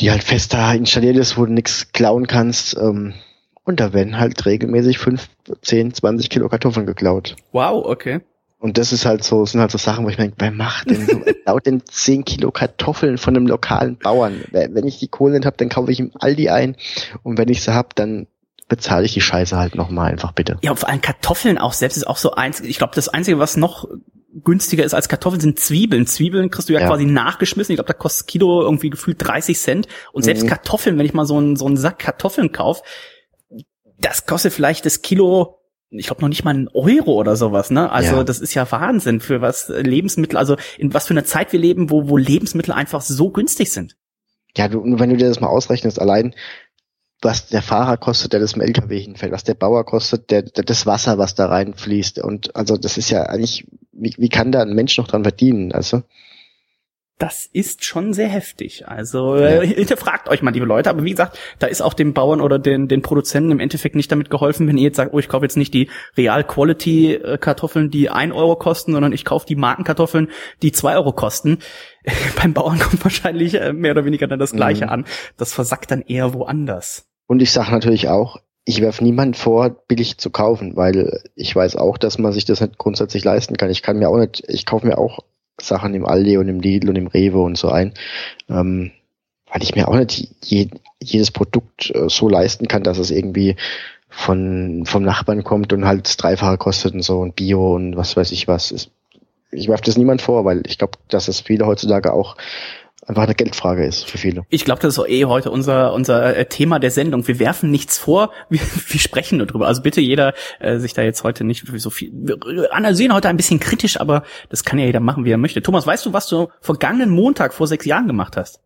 die halt fest da installiert ist, wo du nichts klauen kannst. Ähm, und da werden halt regelmäßig fünf, zehn, zwanzig Kilo Kartoffeln geklaut. Wow, okay. Und das ist halt so, sind halt so Sachen, wo ich mir denke, wer macht denn so, klaut denn zehn Kilo Kartoffeln von einem lokalen Bauern? Wenn ich die Kohle nicht habe, dann kaufe ich ihm Aldi ein. Und wenn ich sie hab, dann bezahle ich die Scheiße halt nochmal einfach bitte. Ja, und vor allem Kartoffeln auch selbst ist auch so eins, ich glaube, das Einzige, was noch günstiger ist als Kartoffeln, sind Zwiebeln. Zwiebeln kriegst du ja, ja. quasi nachgeschmissen. Ich glaube, da kostet Kilo irgendwie gefühlt 30 Cent. Und selbst mhm. Kartoffeln, wenn ich mal so einen, so einen Sack Kartoffeln kaufe, das kostet vielleicht das Kilo ich glaube noch nicht mal einen Euro oder sowas, ne? Also ja. das ist ja Wahnsinn für was Lebensmittel, also in was für einer Zeit wir leben, wo, wo Lebensmittel einfach so günstig sind. Ja, du, wenn du dir das mal ausrechnest, allein was der Fahrer kostet, der das im LKW hinfällt, was der Bauer kostet, der, der das Wasser, was da reinfließt und also das ist ja eigentlich, wie, wie kann da ein Mensch noch dran verdienen, also? Das ist schon sehr heftig. Also äh, hinterfragt euch mal, liebe Leute. Aber wie gesagt, da ist auch dem Bauern oder den, den Produzenten im Endeffekt nicht damit geholfen, wenn ihr jetzt sagt, oh, ich kaufe jetzt nicht die Real-Quality-Kartoffeln, die ein Euro kosten, sondern ich kaufe die Markenkartoffeln, die zwei Euro kosten. [laughs] Beim Bauern kommt wahrscheinlich äh, mehr oder weniger dann das Gleiche mhm. an. Das versackt dann eher woanders. Und ich sage natürlich auch, ich werfe niemand vor, billig zu kaufen, weil ich weiß auch, dass man sich das nicht grundsätzlich leisten kann. Ich kann mir auch nicht, ich kaufe mir auch Sachen im Aldi und im Lidl und im Rewe und so ein. Ähm, weil ich mir auch nicht je, jedes Produkt äh, so leisten kann, dass es irgendwie von vom Nachbarn kommt und halt das Dreifache kostet und so und Bio und was weiß ich was. Ich werfe das niemand vor, weil ich glaube, dass es viele heutzutage auch einfach eine Geldfrage ist für viele. Ich glaube, das ist auch eh heute unser unser äh, Thema der Sendung. Wir werfen nichts vor, [laughs] wir, wir sprechen nur drüber. Also bitte jeder äh, sich da jetzt heute nicht so viel. Wir analysieren heute ein bisschen kritisch, aber das kann ja jeder machen, wie er möchte. Thomas, weißt du, was du vergangenen Montag vor sechs Jahren gemacht hast?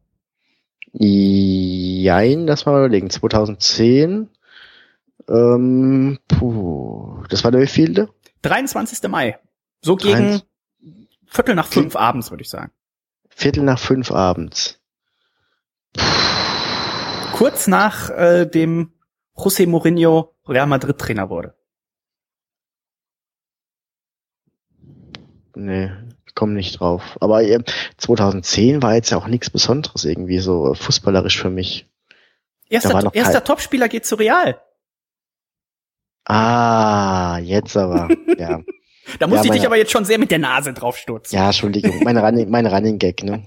Jein, das mal überlegen. 2010. Ähm, puh, das war der wievielte? 23. Mai. So gegen 23. Viertel nach fünf abends, würde ich sagen. Viertel nach fünf abends. Kurz nach äh, dem José Mourinho Real Madrid Trainer wurde. Nee, komme nicht drauf. Aber äh, 2010 war jetzt ja auch nichts Besonderes irgendwie so fußballerisch für mich. Erster, erster Topspieler geht zu Real. Ah, jetzt aber, [laughs] ja. Da musste ja, ich dich aber jetzt schon sehr mit der Nase draufstutzen. Ja, Entschuldigung, meine Running, meine Running Gag, ne?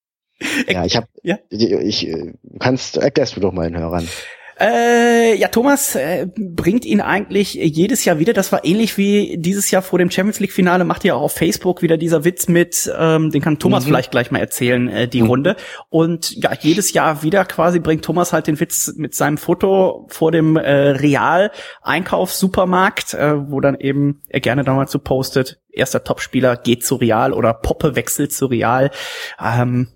[laughs] ja, ich hab, ja? ich, ich äh, kannst, erklärst du doch mal den Hörern. Äh, ja, Thomas äh, bringt ihn eigentlich jedes Jahr wieder. Das war ähnlich wie dieses Jahr vor dem Champions League Finale. Macht ja auch auf Facebook wieder dieser Witz mit. Ähm, den kann Thomas mhm. vielleicht gleich mal erzählen. Äh, die mhm. Runde und ja, jedes Jahr wieder quasi bringt Thomas halt den Witz mit seinem Foto vor dem äh, Real Einkaufssupermarkt, äh, wo dann eben er gerne da mal zu postet. Erster Topspieler geht zu Real oder Poppe wechselt zu Real. Ähm,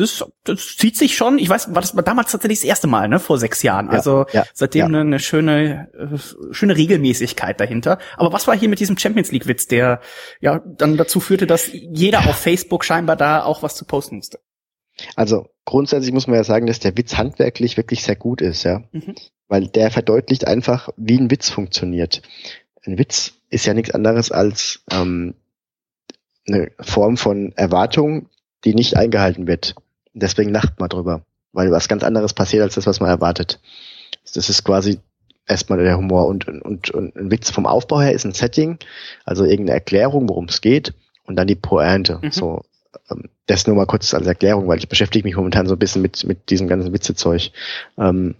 das, das zieht sich schon. Ich weiß, war das war damals tatsächlich das erste Mal, ne, vor sechs Jahren. Ja, also ja, seitdem ja. eine schöne, äh, schöne Regelmäßigkeit dahinter. Aber was war hier mit diesem Champions League Witz, der ja dann dazu führte, dass jeder auf Facebook scheinbar da auch was zu posten musste? Also grundsätzlich muss man ja sagen, dass der Witz handwerklich wirklich sehr gut ist, ja, mhm. weil der verdeutlicht einfach, wie ein Witz funktioniert. Ein Witz ist ja nichts anderes als ähm, eine Form von Erwartung, die nicht eingehalten wird. Deswegen lacht man drüber, weil was ganz anderes passiert als das, was man erwartet. Das ist quasi erstmal der Humor und, und, und ein Witz vom Aufbau her ist ein Setting, also irgendeine Erklärung, worum es geht und dann die Pointe. Mhm. So, ähm, das nur mal kurz als Erklärung, weil ich beschäftige mich momentan so ein bisschen mit, mit diesem ganzen Witzezeug. Ähm,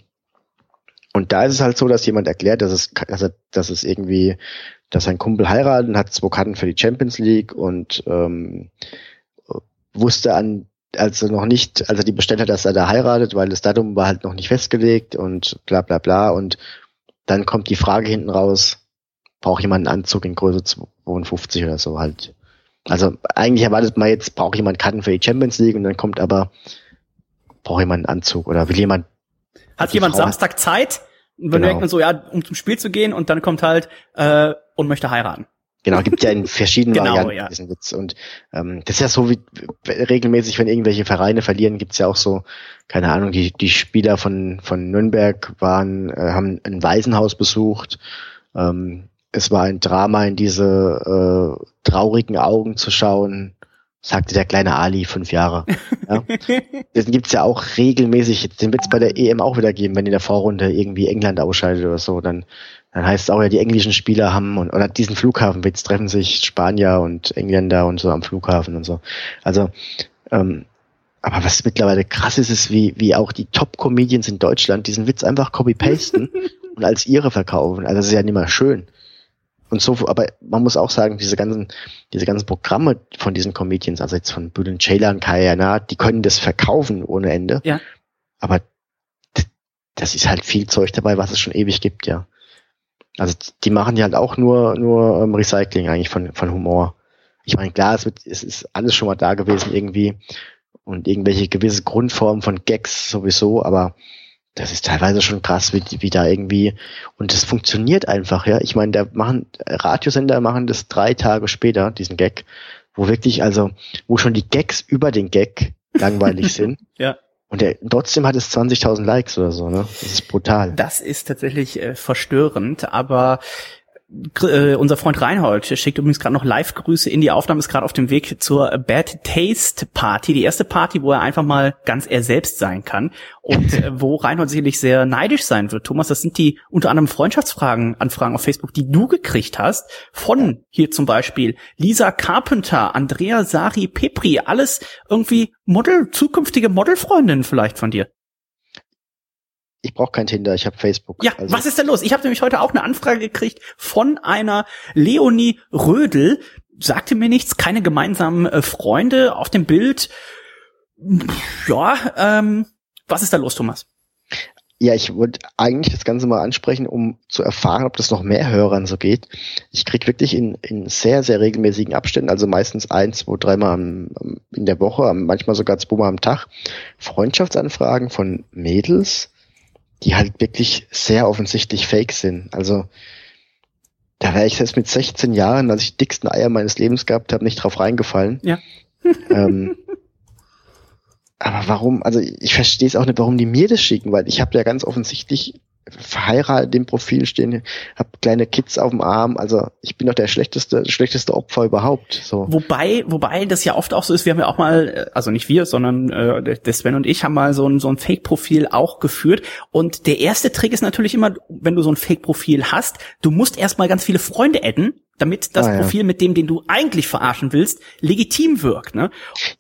und da ist es halt so, dass jemand erklärt, dass es, dass, er, dass es irgendwie, dass sein Kumpel heiratet und hat zwei Karten für die Champions League und ähm, wusste an, als er noch nicht, als er die bestellt hat, dass er da heiratet, weil das Datum war halt noch nicht festgelegt und bla bla bla. Und dann kommt die Frage hinten raus, braucht jemand einen Anzug in Größe 52 oder so halt. Also eigentlich erwartet man jetzt, braucht jemand Karten für die Champions League und dann kommt aber, braucht jemand einen Anzug oder will jemand. Hat jemand Frau Samstag Zeit? Und dann genau. denkt man so, ja, um zum Spiel zu gehen und dann kommt halt äh, und möchte heiraten. Genau, gibt ja in verschiedenen [laughs] genau, Varianten ja. diesen Witz. Und ähm, das ist ja so wie regelmäßig, wenn irgendwelche Vereine verlieren, gibt's ja auch so, keine Ahnung, die, die Spieler von, von Nürnberg waren, äh, haben ein Waisenhaus besucht. Ähm, es war ein Drama, in diese äh, traurigen Augen zu schauen, sagte der kleine Ali, fünf Jahre. Ja. [laughs] Das gibt's ja auch regelmäßig, den wird's bei der EM auch wieder geben, wenn in der Vorrunde irgendwie England ausscheidet oder so, dann dann heißt es auch ja, die englischen Spieler haben und oder diesen Flughafenwitz treffen sich Spanier und Engländer und so am Flughafen und so. Also, ähm, aber was mittlerweile krass ist, ist, wie, wie auch die Top-Comedians in Deutschland diesen Witz einfach copy-pasten [laughs] und als ihre verkaufen. Also das ist ja nicht mal schön. Und so, aber man muss auch sagen, diese ganzen, diese ganzen Programme von diesen Comedians, also jetzt von Bülent Ceylan, Kayana, die können das verkaufen ohne Ende. Ja. Aber das ist halt viel Zeug dabei, was es schon ewig gibt, ja. Also die machen ja halt auch nur, nur ähm, Recycling eigentlich von, von Humor. Ich meine, klar, es, wird, es ist alles schon mal da gewesen irgendwie und irgendwelche gewisse Grundformen von Gags sowieso, aber das ist teilweise schon krass, wie, wie da irgendwie und das funktioniert einfach, ja. Ich meine, da machen Radiosender machen das drei Tage später, diesen Gag, wo wirklich, also, wo schon die Gags über den Gag langweilig [laughs] sind. ja. Und der, trotzdem hat es 20.000 Likes oder so, ne? Das ist brutal. Das ist tatsächlich äh, verstörend, aber äh, unser Freund Reinhold schickt übrigens gerade noch Live-Grüße in die Aufnahme, ist gerade auf dem Weg zur Bad Taste Party, die erste Party, wo er einfach mal ganz er selbst sein kann und [laughs] äh, wo Reinhold sicherlich sehr neidisch sein wird. Thomas, das sind die unter anderem Freundschaftsfragen, Anfragen auf Facebook, die du gekriegt hast, von hier zum Beispiel Lisa Carpenter, Andrea Sari Pepri, alles irgendwie Model, zukünftige Modelfreundinnen vielleicht von dir ich brauche kein Tinder, ich habe Facebook. Ja, also. was ist denn los? Ich habe nämlich heute auch eine Anfrage gekriegt von einer Leonie Rödel. Sagte mir nichts, keine gemeinsamen äh, Freunde auf dem Bild. Ja, ähm, was ist da los, Thomas? Ja, ich wollte eigentlich das Ganze mal ansprechen, um zu erfahren, ob das noch mehr Hörern so geht. Ich krieg wirklich in, in sehr, sehr regelmäßigen Abständen, also meistens ein, zwei, dreimal in der Woche, manchmal sogar zweimal am Tag, Freundschaftsanfragen von Mädels, die halt wirklich sehr offensichtlich fake sind. Also da wäre ich selbst mit 16 Jahren, als ich die dicksten Eier meines Lebens gehabt habe, nicht drauf reingefallen. Ja. [laughs] ähm, aber warum, also ich verstehe es auch nicht, warum die mir das schicken, weil ich habe ja ganz offensichtlich verheiratet im Profil stehen, habe kleine Kids auf dem Arm, also ich bin doch der schlechteste, schlechteste Opfer überhaupt. So. Wobei, wobei das ja oft auch so ist, wir haben ja auch mal, äh, also nicht wir, sondern äh, der Sven und ich haben mal so ein, so ein Fake-Profil auch geführt. Und der erste Trick ist natürlich immer, wenn du so ein Fake-Profil hast, du musst erstmal ganz viele Freunde adden, damit das ah, ja. Profil mit dem, den du eigentlich verarschen willst, legitim wirkt, ne?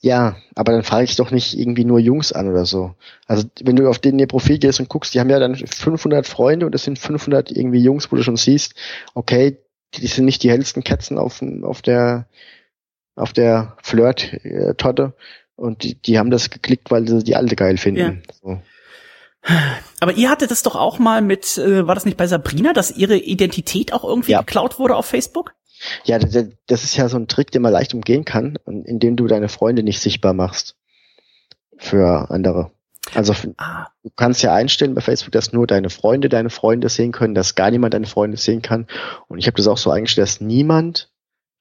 Ja, aber dann frage ich doch nicht irgendwie nur Jungs an oder so. Also wenn du auf denen ihr Profil gehst und guckst, die haben ja dann 500 Freunde und das sind 500 irgendwie Jungs, wo du schon siehst, okay, die sind nicht die hellsten Katzen auf, auf der auf der Flirt-Torte und die, die haben das geklickt, weil sie die alte geil finden. Ja. So. Aber ihr hattet das doch auch mal mit, äh, war das nicht bei Sabrina, dass ihre Identität auch irgendwie ja. geklaut wurde auf Facebook? Ja, das ist ja so ein Trick, den man leicht umgehen kann, indem du deine Freunde nicht sichtbar machst für andere. Also ah. du kannst ja einstellen bei Facebook, dass nur deine Freunde deine Freunde sehen können, dass gar niemand deine Freunde sehen kann. Und ich habe das auch so eingestellt, dass niemand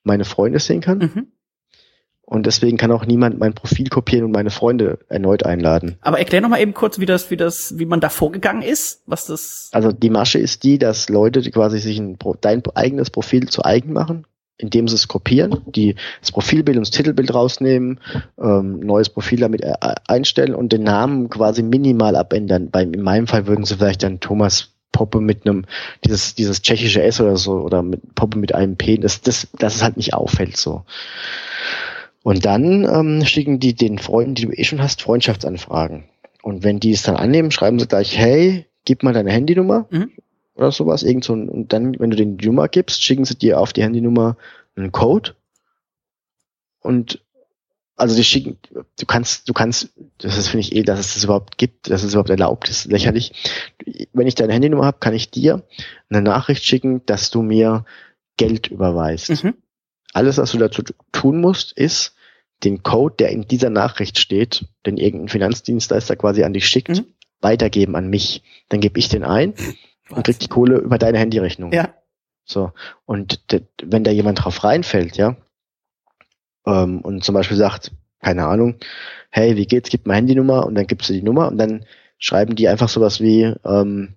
meine Freunde sehen kann. Mhm. Und deswegen kann auch niemand mein Profil kopieren und meine Freunde erneut einladen. Aber erklär noch mal eben kurz, wie das, wie das, wie man da vorgegangen ist, was das. Also die Masche ist die, dass Leute die quasi sich ein, dein eigenes Profil zu eigen machen, indem sie es kopieren, die das Profilbild und das Titelbild rausnehmen, ähm, neues Profil damit äh, einstellen und den Namen quasi minimal abändern. Bei, in meinem Fall würden sie vielleicht dann Thomas Poppe mit einem, dieses, dieses tschechische S oder so, oder mit Poppe mit einem P, das, das, das ist halt nicht auffällt so. Und dann ähm, schicken die den Freunden, die du eh schon hast, Freundschaftsanfragen. Und wenn die es dann annehmen, schreiben sie gleich, hey, gib mal deine Handynummer mhm. oder sowas. Irgend so, und dann, wenn du den Nummer gibst, schicken sie dir auf die Handynummer einen Code. Und also die schicken, du kannst, du kannst, das ist finde ich eh, dass es das überhaupt gibt, dass es überhaupt erlaubt ist, lächerlich. Wenn ich deine Handynummer habe, kann ich dir eine Nachricht schicken, dass du mir Geld überweist. Mhm. Alles, was du dazu tun musst, ist den Code, der in dieser Nachricht steht, den irgendein Finanzdienstleister quasi an dich schickt, mhm. weitergeben an mich. Dann gebe ich den ein was? und krieg die Kohle über deine Handyrechnung. Ja. So. Und wenn da jemand drauf reinfällt, ja, ähm, und zum Beispiel sagt, keine Ahnung, hey, wie geht's, gib mal Handynummer und dann gibst du die Nummer und dann schreiben die einfach sowas wie, ähm,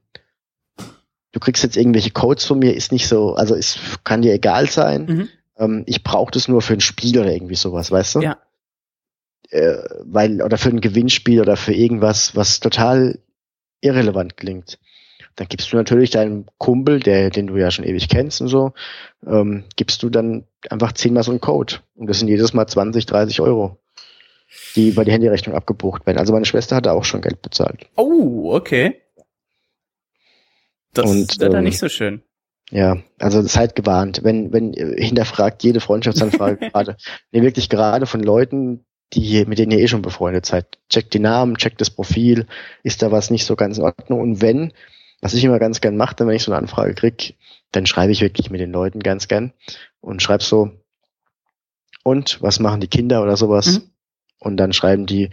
du kriegst jetzt irgendwelche Codes von mir, ist nicht so, also es kann dir egal sein. Mhm ähm, ich brauche das nur für ein Spiel oder irgendwie sowas, weißt du? Ja. Äh, weil, oder für ein Gewinnspiel oder für irgendwas, was total irrelevant klingt. Dann gibst du natürlich deinem Kumpel, der, den du ja schon ewig kennst und so, ähm, gibst du dann einfach zehnmal so einen Code. Und das sind jedes Mal 20, 30 Euro, die über die Handyrechnung abgebucht werden. Also meine Schwester hatte auch schon Geld bezahlt. Oh, okay. Das ist ähm, dann nicht so schön. Ja, also seid gewarnt. Wenn, wenn hinterfragt jede Freundschaftsanfrage [laughs] gerade, nee, wirklich gerade von Leuten, die, mit denen ihr eh schon befreundet seid. Checkt die Namen, checkt das Profil, ist da was nicht so ganz in Ordnung. Und wenn, was ich immer ganz gern mache, wenn ich so eine Anfrage krieg, dann schreibe ich wirklich mit den Leuten ganz gern und schreibe so, und was machen die Kinder oder sowas? Mhm. Und dann schreiben die,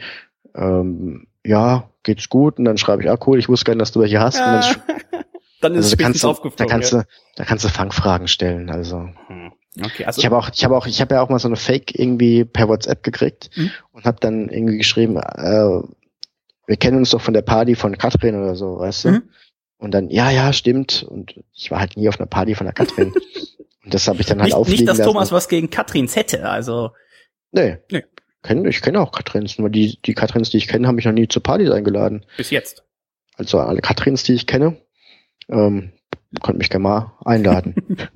ähm, ja, geht's gut. Und dann schreibe ich, ah cool, ich wusste gar nicht, dass du welche hast. Ja. Und dann [laughs] dann ist also es kannst du, da kannst ja. du, da kannst du Fangfragen stellen. Also, hm. okay, also ich habe auch, ich habe auch, ich habe ja auch mal so eine Fake irgendwie per WhatsApp gekriegt hm? und habe dann irgendwie geschrieben, äh, wir kennen uns doch von der Party von Katrin oder so, weißt du? Hm? Und dann, ja, ja, stimmt. Und ich war halt nie auf einer Party von der Katrin. [laughs] Und das habe ich dann halt nicht, nicht, dass lassen. Thomas was gegen Katrins hätte, also. Nee. nee. Kenn, ich kenne auch Katrins, nur die, die Katrins, die ich kenne, haben mich noch nie zu Partys eingeladen. Bis jetzt. Also alle Katrins, die ich kenne, ähm, konnte mich gerne mal einladen. [laughs]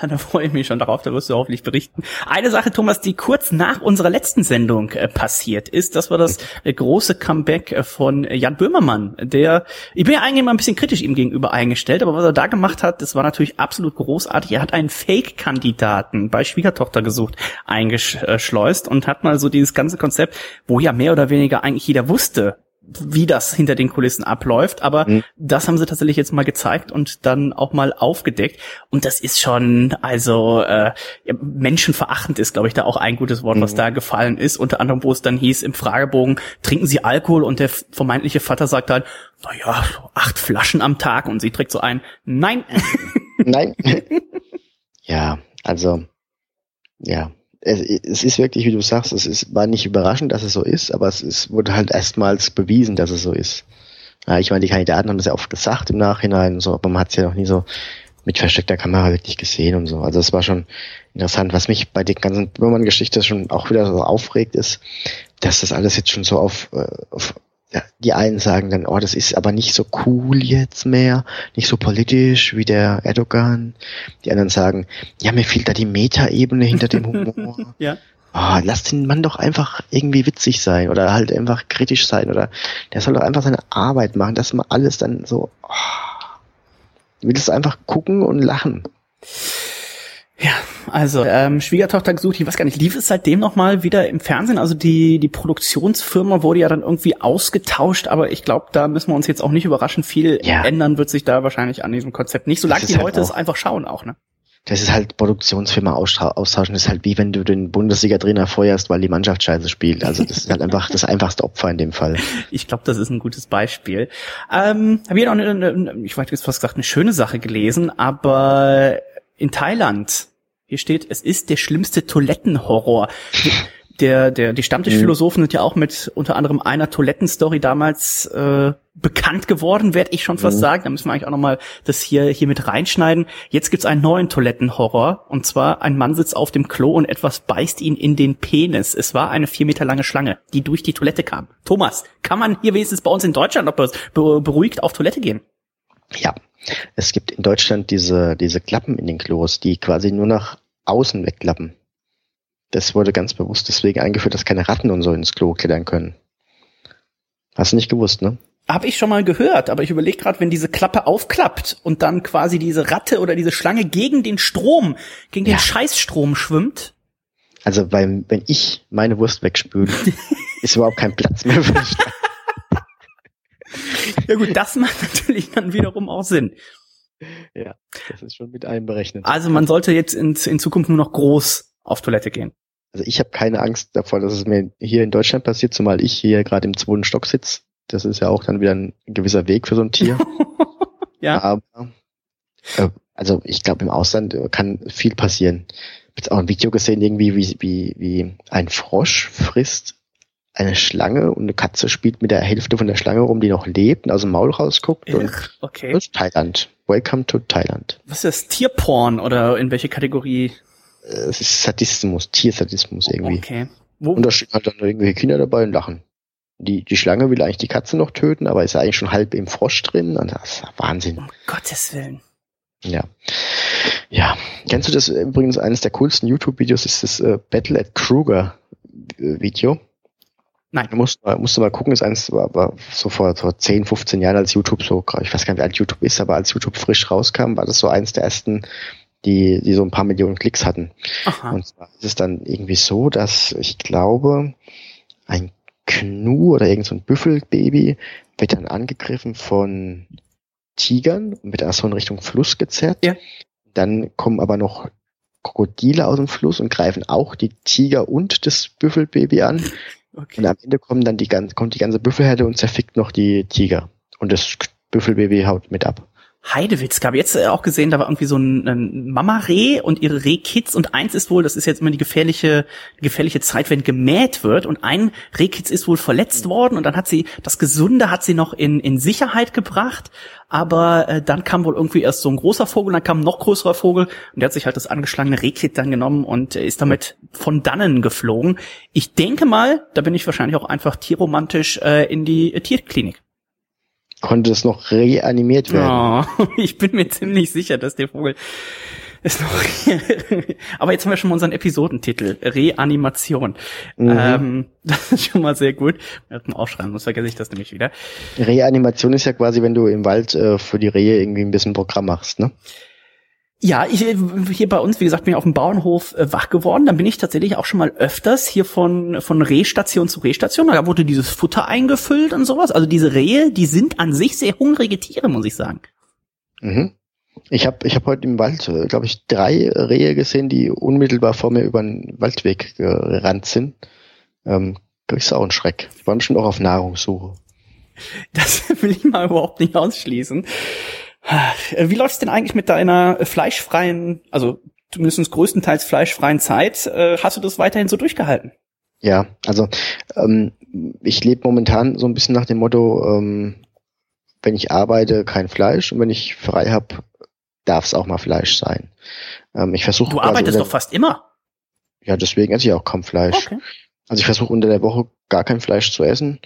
Da freue ich mich schon darauf, da wirst du hoffentlich berichten. Eine Sache, Thomas, die kurz nach unserer letzten Sendung äh, passiert ist, das war das äh, große Comeback äh, von Jan Böhmermann, der, ich bin ja eigentlich mal ein bisschen kritisch ihm gegenüber eingestellt, aber was er da gemacht hat, das war natürlich absolut großartig. Er hat einen Fake-Kandidaten bei Schwiegertochter gesucht, eingeschleust und hat mal so dieses ganze Konzept, wo ja mehr oder weniger eigentlich jeder wusste, wie das hinter den Kulissen abläuft, aber mhm. das haben sie tatsächlich jetzt mal gezeigt und dann auch mal aufgedeckt. Und das ist schon also äh, menschenverachtend ist glaube ich da auch ein gutes Wort, mhm. was da gefallen ist, unter anderem wo es dann hieß im Fragebogen trinken Sie Alkohol? Und der vermeintliche Vater sagt halt naja acht Flaschen am Tag. Und sie trägt so ein nein. Nein. [laughs] Ja also ja es, es ist wirklich, wie du sagst, es ist, war nicht überraschend, dass es so ist, aber es ist, wurde halt erstmals bewiesen, dass es so ist. Ja, ich meine, die Kandidaten haben das ja oft gesagt im Nachhinein, so, aber man hat es ja noch nie so mit versteckter Kamera wirklich gesehen und so. Also es war schon interessant. Was mich bei der ganzen Böhmermann-Geschichte schon auch wieder so aufregt, ist, dass das alles jetzt schon so auf, äh, auf ja, die einen sagen dann, oh, das ist aber nicht so cool jetzt mehr, nicht so politisch wie der Erdogan. Die anderen sagen, ja, mir fehlt da die Metaebene hinter dem Humor. [laughs] ja. Oh, lass den Mann doch einfach irgendwie witzig sein oder halt einfach kritisch sein oder der soll doch einfach seine Arbeit machen, dass man alles dann so, oh, willst einfach gucken und lachen. Ja, also ähm, Schwiegertochter gesucht, ich weiß gar nicht, lief es seitdem nochmal wieder im Fernsehen? Also die, die Produktionsfirma wurde ja dann irgendwie ausgetauscht, aber ich glaube, da müssen wir uns jetzt auch nicht überraschen. Viel ja. ändern wird sich da wahrscheinlich an diesem Konzept nicht, solange die halt Leute es einfach schauen auch, ne? Das ist halt Produktionsfirma austauschen. Das ist halt wie wenn du den Bundesliga-Trainer feuerst, weil die Mannschaft scheiße spielt. Also das ist halt einfach das einfachste Opfer in dem Fall. [laughs] Ich glaube, das ist ein gutes Beispiel. Ähm, Habe ich noch eine, eine, ich weiß jetzt fast gesagt, eine schöne Sache gelesen, aber in Thailand hier steht, es ist der schlimmste Toilettenhorror. Der, der, die Stammtischphilosophen sind ja auch mit unter anderem einer Toilettenstory damals äh, bekannt geworden, werde ich schon fast mhm. sagen. Da müssen wir eigentlich auch nochmal das hier, hier mit reinschneiden. Jetzt gibt's einen neuen Toilettenhorror. Und zwar, ein Mann sitzt auf dem Klo und etwas beißt ihn in den Penis. Es war eine vier Meter lange Schlange, die durch die Toilette kam. Thomas, kann man hier wenigstens bei uns in Deutschland noch beruhigt auf Toilette gehen? Ja, es gibt in Deutschland diese, diese Klappen in den Klos, die quasi nur nach außen wegklappen. Das wurde ganz bewusst deswegen eingeführt, dass keine Ratten und so ins Klo klettern können. Hast du nicht gewusst, ne? Hab ich schon mal gehört, aber ich überlege gerade, wenn diese Klappe aufklappt und dann quasi diese Ratte oder diese Schlange gegen den Strom, gegen den ja. Scheißstrom schwimmt. Also weil, wenn ich meine Wurst wegspüle, [laughs] ist überhaupt kein Platz mehr für Ja gut, das macht [laughs] natürlich dann wiederum auch Sinn. Ja, das ist schon mit einberechnet. Also man sollte jetzt in, in Zukunft nur noch groß auf Toilette gehen. Also ich habe keine Angst davor, dass es mir hier in Deutschland passiert, zumal ich hier gerade im zweiten Stock sitze. Das ist ja auch dann wieder ein gewisser Weg für so ein Tier. [laughs] ja. Aber äh, also ich glaube im Ausland kann viel passieren. Ich habe jetzt auch ein Video gesehen, irgendwie wie, wie, wie ein Frosch frisst eine Schlange und eine Katze spielt mit der Hälfte von der Schlange rum, die noch lebt und aus dem Maul rausguckt. Ugh, und okay. Das ist Thailand. Welcome to Thailand. Was ist das? Tierporn oder in welche Kategorie? Es ist Sadismus, Tiersadismus irgendwie. Okay. Wo? Und da stehen halt dann irgendwelche Kinder dabei und lachen. Die, die Schlange will eigentlich die Katze noch töten, aber ist eigentlich schon halb im Frosch drin. Und das ist Wahnsinn. Um Gottes Willen. Ja. Ja. Kennst du das übrigens eines der coolsten YouTube-Videos ist das äh, Battle at Kruger äh, Video. Nein. Du musst, musst du mal gucken, ist eins, war, war so vor, vor 10, 15 Jahren, als YouTube so, ich weiß gar nicht, wie alt YouTube ist, aber als YouTube frisch rauskam, war das so eins der ersten, die, die so ein paar Millionen Klicks hatten. Aha. Und zwar ist es dann irgendwie so, dass ich glaube, ein Knu oder irgend so ein Büffelbaby wird dann angegriffen von Tigern und wird erst so in Richtung Fluss gezerrt. Ja. Dann kommen aber noch Krokodile aus dem Fluss und greifen auch die Tiger und das Büffelbaby an. Okay. Und am Ende kommen dann die, kommt die ganze Büffelherde und zerfickt noch die Tiger. Und das Büffelbaby haut mit ab. Heidewitz gab. Jetzt äh, auch gesehen, da war irgendwie so ein, ein Mama-Reh und ihre Rehkids. Und eins ist wohl, das ist jetzt immer die gefährliche, gefährliche Zeit, wenn gemäht wird. Und ein Rehkids ist wohl verletzt worden. Und dann hat sie, das Gesunde hat sie noch in, in Sicherheit gebracht, aber äh, dann kam wohl irgendwie erst so ein großer Vogel, dann kam ein noch größerer Vogel. Und der hat sich halt das angeschlagene Rehkid dann genommen und äh, ist damit von dannen geflogen. Ich denke mal, da bin ich wahrscheinlich auch einfach tierromantisch äh, in die äh, Tierklinik konnte es noch reanimiert werden. Oh, [laughs] ich bin mir ziemlich sicher, dass der Vogel ist noch. [laughs] Aber jetzt haben wir schon mal unseren Episodentitel Reanimation. Mhm. Ähm, [laughs] das ist schon mal sehr gut. Wir hatten aufschreiben, sonst vergesse ich das nämlich wieder. Reanimation ist ja quasi, wenn du im Wald äh, für die Rehe irgendwie ein bisschen Programm machst, ne? Ja, ich, hier bei uns, wie gesagt, bin ich auf dem Bauernhof äh, wach geworden. Dann bin ich tatsächlich auch schon mal öfters hier von, von Rehstation zu Rehstation. Da wurde dieses Futter eingefüllt und sowas. Also diese Rehe, die sind an sich sehr hungrige Tiere, muss ich sagen. Mhm. Ich habe ich hab heute im Wald, äh, glaube ich, drei Rehe gesehen, die unmittelbar vor mir über den Waldweg gerannt sind. Ähm, ist auch ein Schreck. Die waren bestimmt auch auf Nahrungssuche. Das [laughs] will ich mal überhaupt nicht ausschließen. Wie läuft's denn eigentlich mit deiner fleischfreien, also zumindest größtenteils fleischfreien Zeit? Äh, hast du das weiterhin so durchgehalten? Ja, also ähm, ich lebe momentan so ein bisschen nach dem Motto, ähm, wenn ich arbeite, kein Fleisch und wenn ich frei habe, darf es auch mal Fleisch sein. Ähm, ich versuche. Du arbeitest doch fast immer. Ja, deswegen esse ich auch kaum Fleisch. Okay. Also ich versuche unter der Woche gar kein Fleisch zu essen.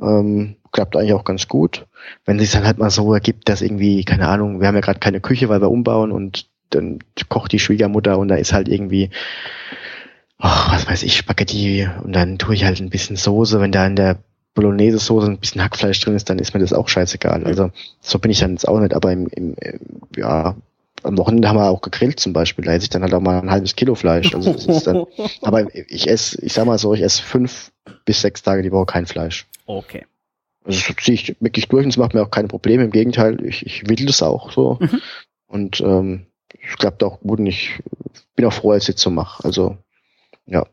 Ähm, klappt eigentlich auch ganz gut. Wenn es sich dann halt mal so ergibt, dass irgendwie, keine Ahnung, wir haben ja gerade keine Küche, weil wir umbauen und dann kocht die Schwiegermutter und da ist halt irgendwie, oh, was weiß ich, Spaghetti und dann tue ich halt ein bisschen Soße. Wenn da in der Bolognese-Soße ein bisschen Hackfleisch drin ist, dann ist mir das auch scheißegal. Also so bin ich dann jetzt auch nicht, aber im, im, ja, am Wochenende haben wir auch gegrillt zum Beispiel. Da esse ich dann halt auch mal ein halbes Kilo Fleisch. Also das ist dann, [laughs] aber ich esse, ich sag mal so, ich esse fünf bis sechs Tage die Woche kein Fleisch. Okay. Also das ziehe ich wirklich durch und es macht mir auch keine Probleme. Im Gegenteil, ich, ich will das auch so. Mhm. Und ähm, es klappt auch gut und ich bin auch froh, als ich jetzt so mache. Also, ja.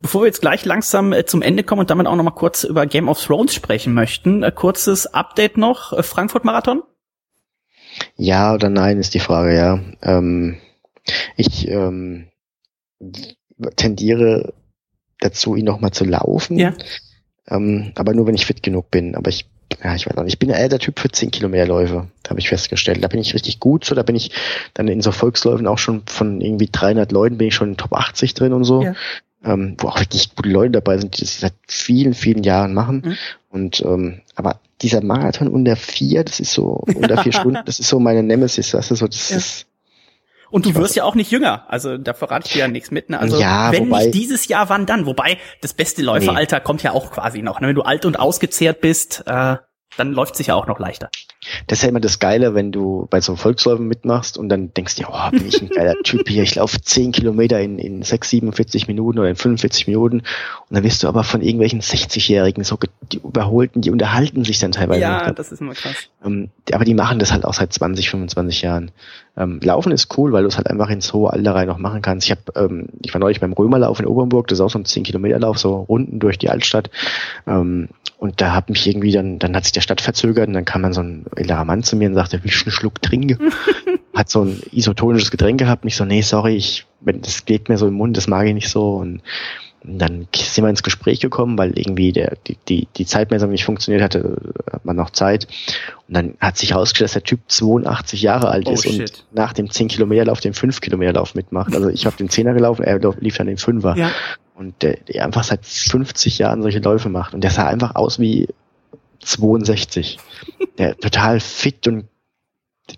Bevor wir jetzt gleich langsam äh, zum Ende kommen und damit auch noch mal kurz über Game of Thrones sprechen möchten, äh, kurzes Update noch, äh, Frankfurt Marathon? Ja oder nein ist die Frage, ja. Ähm, ich ähm, tendiere dazu, ihn noch mal zu laufen. Ja. Ähm, aber nur, wenn ich fit genug bin. Aber ich, ja, ich weiß auch nicht. Ich bin eher der Typ für 10 Kilometerläufe, habe ich festgestellt. Da bin ich richtig gut so. Da bin ich dann in so Volksläufen auch schon von irgendwie 300 Leuten bin ich schon in Top 80 drin und so. Ja. Ähm, wo auch wirklich gute Leute dabei sind, die das seit vielen, vielen Jahren machen. Mhm. Und ähm, aber dieser Marathon unter vier, das ist so unter vier [laughs] Stunden, das ist so meine Nemesis, weißt du, so das ja. ist und du wirst ja auch nicht jünger. Also da verrate ich dir ja nichts mit. Ne? Also ja, wenn wobei, nicht dieses Jahr, wann dann? Wobei das beste Läuferalter nee. kommt ja auch quasi noch. Ne? Wenn du alt und ausgezehrt bist, äh, dann läuft sich ja auch noch leichter. Das ist ja immer das Geile, wenn du bei so einem Volksläufen mitmachst und dann denkst du, oh, bin ich ein geiler [laughs] Typ hier, ich laufe 10 Kilometer in, in 6, 47 Minuten oder in 45 Minuten und dann wirst du aber von irgendwelchen 60-Jährigen so die überholten, die unterhalten sich dann teilweise. Ja, das ist immer krass. Ähm, aber die machen das halt auch seit 20, 25 Jahren. Ähm, Laufen ist cool, weil du es halt einfach ins hohe Alter rein noch machen kannst. Ich habe, ähm, ich war neulich beim Römerlauf in Obernburg, das ist auch so ein 10 Kilometer Lauf, so Runden durch die Altstadt. Ähm, und da hat mich irgendwie dann, dann hat sich der Stadt verzögert und dann kam dann so ein älterer Mann zu mir und sagte, will ich einen Schluck trinken? [laughs] hat so ein isotonisches Getränk gehabt. Und ich so, nee, sorry, ich, wenn, das geht mir so im Mund, das mag ich nicht so. Und dann sind wir ins Gespräch gekommen, weil irgendwie der, die, die, die Zeitmessung nicht funktioniert hatte, hat man noch Zeit. Und dann hat sich herausgestellt, dass der Typ 82 Jahre alt oh, ist shit. und nach dem 10 Kilometer Lauf den 5 Kilometer Lauf mitmacht. Also ich habe den 10er gelaufen, er lief dann den 5er. Ja und der, der einfach seit 50 Jahren solche Läufe macht. Und der sah einfach aus wie 62. der [laughs] total fit und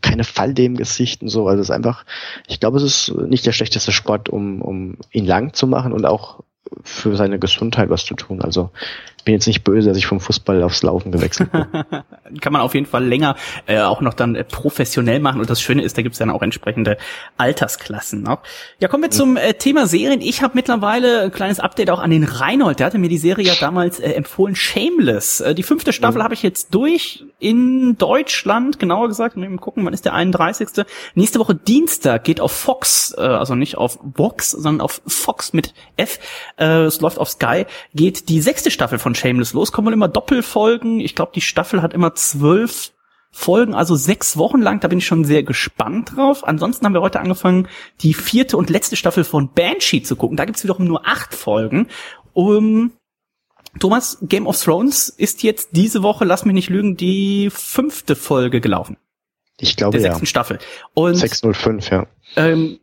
keine Falde im Gesicht und so. Also es ist einfach, ich glaube, es ist nicht der schlechteste Sport, um, um ihn lang zu machen und auch für seine Gesundheit was zu tun. Also bin jetzt nicht böse, dass ich vom Fußball aufs Laufen gewechselt bin. [laughs] Kann man auf jeden Fall länger äh, auch noch dann äh, professionell machen. Und das Schöne ist, da gibt's dann auch entsprechende Altersklassen noch. Ja, kommen wir zum äh, Thema Serien. Ich habe mittlerweile ein kleines Update auch an den Reinhold. Der hatte mir die Serie ja damals äh, empfohlen, Shameless. Äh, die fünfte Staffel mhm. habe ich jetzt durch in Deutschland, genauer gesagt. Mal gucken, wann ist der 31. Nächste Woche Dienstag geht auf Fox, äh, also nicht auf Vox, sondern auf Fox mit F. Äh, es läuft auf Sky, geht die sechste Staffel von von Shameless los. Kommen immer Doppelfolgen. Ich glaube, die Staffel hat immer zwölf Folgen, also sechs Wochen lang. Da bin ich schon sehr gespannt drauf. Ansonsten haben wir heute angefangen, die vierte und letzte Staffel von Banshee zu gucken. Da gibt's wiederum nur acht Folgen. Um, Thomas, Game of Thrones ist jetzt diese Woche, lass mich nicht lügen, die fünfte Folge gelaufen. Ich glaube der sechsten ja. Staffel. Und 605, ja. ähm,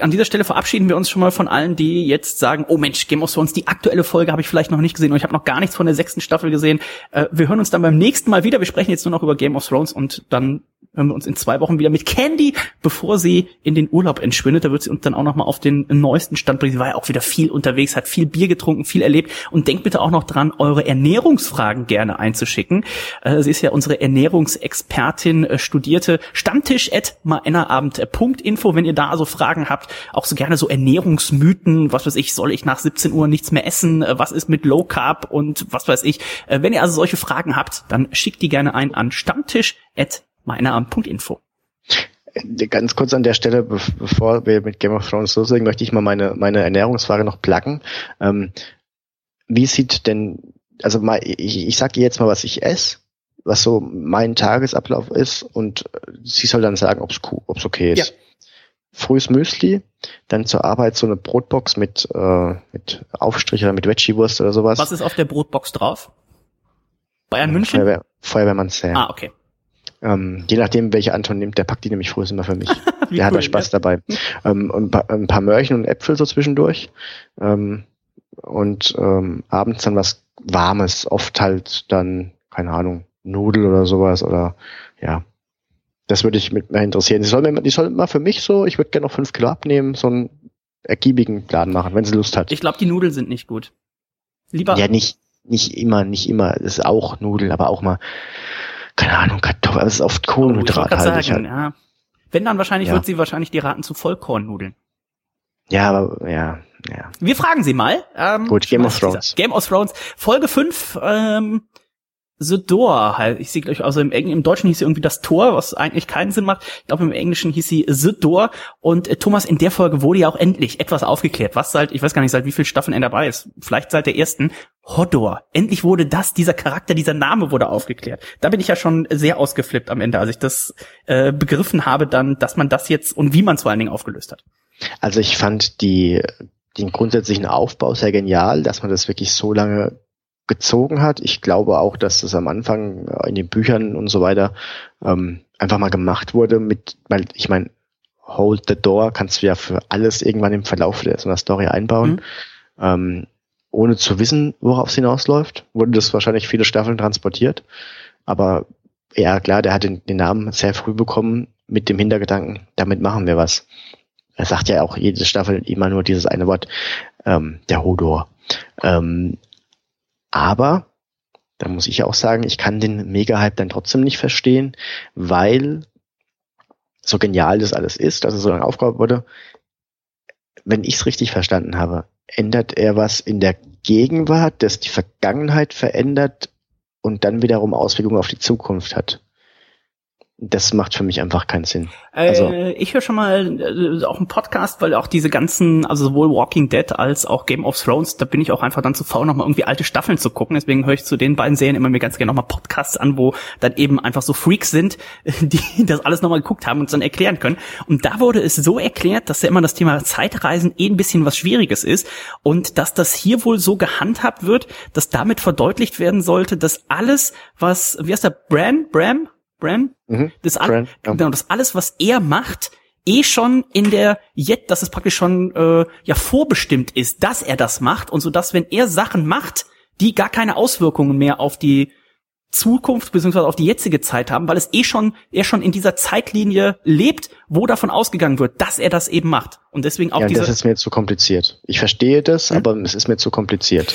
an dieser Stelle verabschieden wir uns schon mal von allen, die jetzt sagen, oh Mensch, Game of Thrones, die aktuelle Folge habe ich vielleicht noch nicht gesehen und ich habe noch gar nichts von der sechsten Staffel gesehen. Äh, wir hören uns dann beim nächsten Mal wieder. Wir sprechen jetzt nur noch über Game of Thrones und dann hören wir uns in zwei Wochen wieder mit Candy, bevor sie in den Urlaub entschwindet. Da wird sie uns dann auch noch mal auf den neuesten Stand bringen. Sie war ja auch wieder viel unterwegs, hat viel Bier getrunken, viel erlebt. Und denkt bitte auch noch dran, eure Ernährungsfragen gerne einzuschicken. Äh, sie ist ja unsere Ernährungsexpertin, äh, studierte Stammtisch wenn ihr da also Fragen habt. Auch so gerne so Ernährungsmythen, was weiß ich, soll ich nach 17 Uhr nichts mehr essen? Äh, Was ist mit Low Carb und was weiß ich? Wenn ihr also solche Fragen habt, dann schickt die gerne ein an Stammtisch meinerabend.info. Ganz kurz an der Stelle, be bevor wir mit Game of Thrones loslegen, möchte ich mal meine, meine Ernährungsfrage noch pluggen. Ähm, wie sieht denn, also mal, ich, ich sag ihr jetzt mal, was ich esse, was so mein Tagesablauf ist und sie soll dann sagen, ob es okay ist. Ja. Frühes Müsli, dann zur Arbeit so eine Brotbox mit, äh, mit Aufstrich oder mit Veggie-Wurst oder sowas. Was ist auf der Brotbox drauf? Bayern München? Feuerwehr, Feuerwehrmann Sam. Ah, okay. Ähm, je nachdem, welche Anton nimmt, der packt die nämlich frühs immer für mich. [laughs] Der hat cool, da Spaß dabei. Ähm, und ein paar, ein paar Möhrchen und Äpfel so zwischendurch. Ähm, und ähm, abends dann was Warmes. Oft halt dann, keine Ahnung, Nudel oder sowas oder ja. Das würde ich mit mir interessieren. Die soll, mir, die soll mal für mich so, ich würde gerne noch fünf Kilo abnehmen, so einen ergiebigen Plan machen, wenn sie Lust hat. Ich glaube, die Nudeln sind nicht gut. Lieber ja, nicht, nicht immer, nicht immer. Das ist auch Nudeln, aber auch mal, keine Ahnung, Kartoffeln, das ist oft Oh, ich Kohlenhydrat halt. sagen, ja. Wenn dann wahrscheinlich Ja. wird sie wahrscheinlich die raten zu Vollkornnudeln. Ja, aber ja, ja. Wir fragen sie mal. Ähm, Gut, Game of Thrones. Game of Thrones. Folge 5, ähm, The Door, halt. Ich sehe gleich, also im, Eng- im Deutschen hieß sie irgendwie das Tor, was eigentlich keinen Sinn macht. Ich glaube, im Englischen hieß sie The Door. Und äh, Thomas, in der Folge wurde ja auch endlich etwas aufgeklärt. Was seit, ich weiß gar nicht, seit wie vielen Staffeln er dabei ist. Vielleicht seit der ersten. Hodor. Endlich wurde das, dieser Charakter, dieser Name wurde aufgeklärt. Da bin ich ja schon sehr ausgeflippt am Ende, als ich das äh, begriffen habe dann, dass man das jetzt und wie man es vor allen Dingen aufgelöst hat. Also ich fand die, den grundsätzlichen Aufbau sehr genial, dass man das wirklich so lange gezogen hat. Ich glaube auch, dass das am Anfang in den Büchern und so weiter ähm, einfach mal gemacht wurde mit, weil ich meine, Hold the Door kannst du ja für alles irgendwann im Verlauf der so einer Story einbauen. Mhm. Ähm, ohne zu wissen, worauf es hinausläuft, wurde das wahrscheinlich viele Staffeln transportiert. Aber ja, klar, der hat den, den Namen sehr früh bekommen mit dem Hintergedanken, damit machen wir was. Er sagt ja auch jede Staffel immer nur dieses eine Wort, ähm, der Hodor. Ähm, aber, da muss ich auch sagen, ich kann den Mega-Hype dann trotzdem nicht verstehen, weil so genial das alles ist, dass es so lange aufgebaut wurde, wenn ich es richtig verstanden habe, ändert er was in der Gegenwart, das die Vergangenheit verändert und dann wiederum Auswirkungen auf die Zukunft hat. Das macht für mich einfach keinen Sinn. Also- äh, ich höre schon mal äh, auch einen Podcast, weil auch diese ganzen, also sowohl Walking Dead als auch Game of Thrones, da bin ich auch einfach dann zu faul, nochmal irgendwie alte Staffeln zu gucken. Deswegen höre ich zu den beiden Serien immer mir ganz gerne nochmal Podcasts an, wo dann eben einfach so Freaks sind, [laughs] die das alles nochmal geguckt haben und es dann erklären können. Und da wurde es so erklärt, dass ja immer das Thema Zeitreisen eh ein bisschen was Schwieriges ist und dass das hier wohl so gehandhabt wird, dass damit verdeutlicht werden sollte, dass alles, was, wie heißt der, Bran, Bram, Bran? Mhm. Das, all, Bran, ja. genau, das alles, was er macht, eh schon in der Jet, dass es praktisch schon äh, ja vorbestimmt ist, dass er das macht und so dass wenn er Sachen macht, die gar keine Auswirkungen mehr auf die Zukunft beziehungsweise auf die jetzige Zeit haben, weil es eh schon er schon in dieser Zeitlinie lebt, wo davon ausgegangen wird, dass er das eben macht und deswegen auch ja, diese das ist mir zu kompliziert. Ich verstehe das, Hm? aber es ist mir zu kompliziert.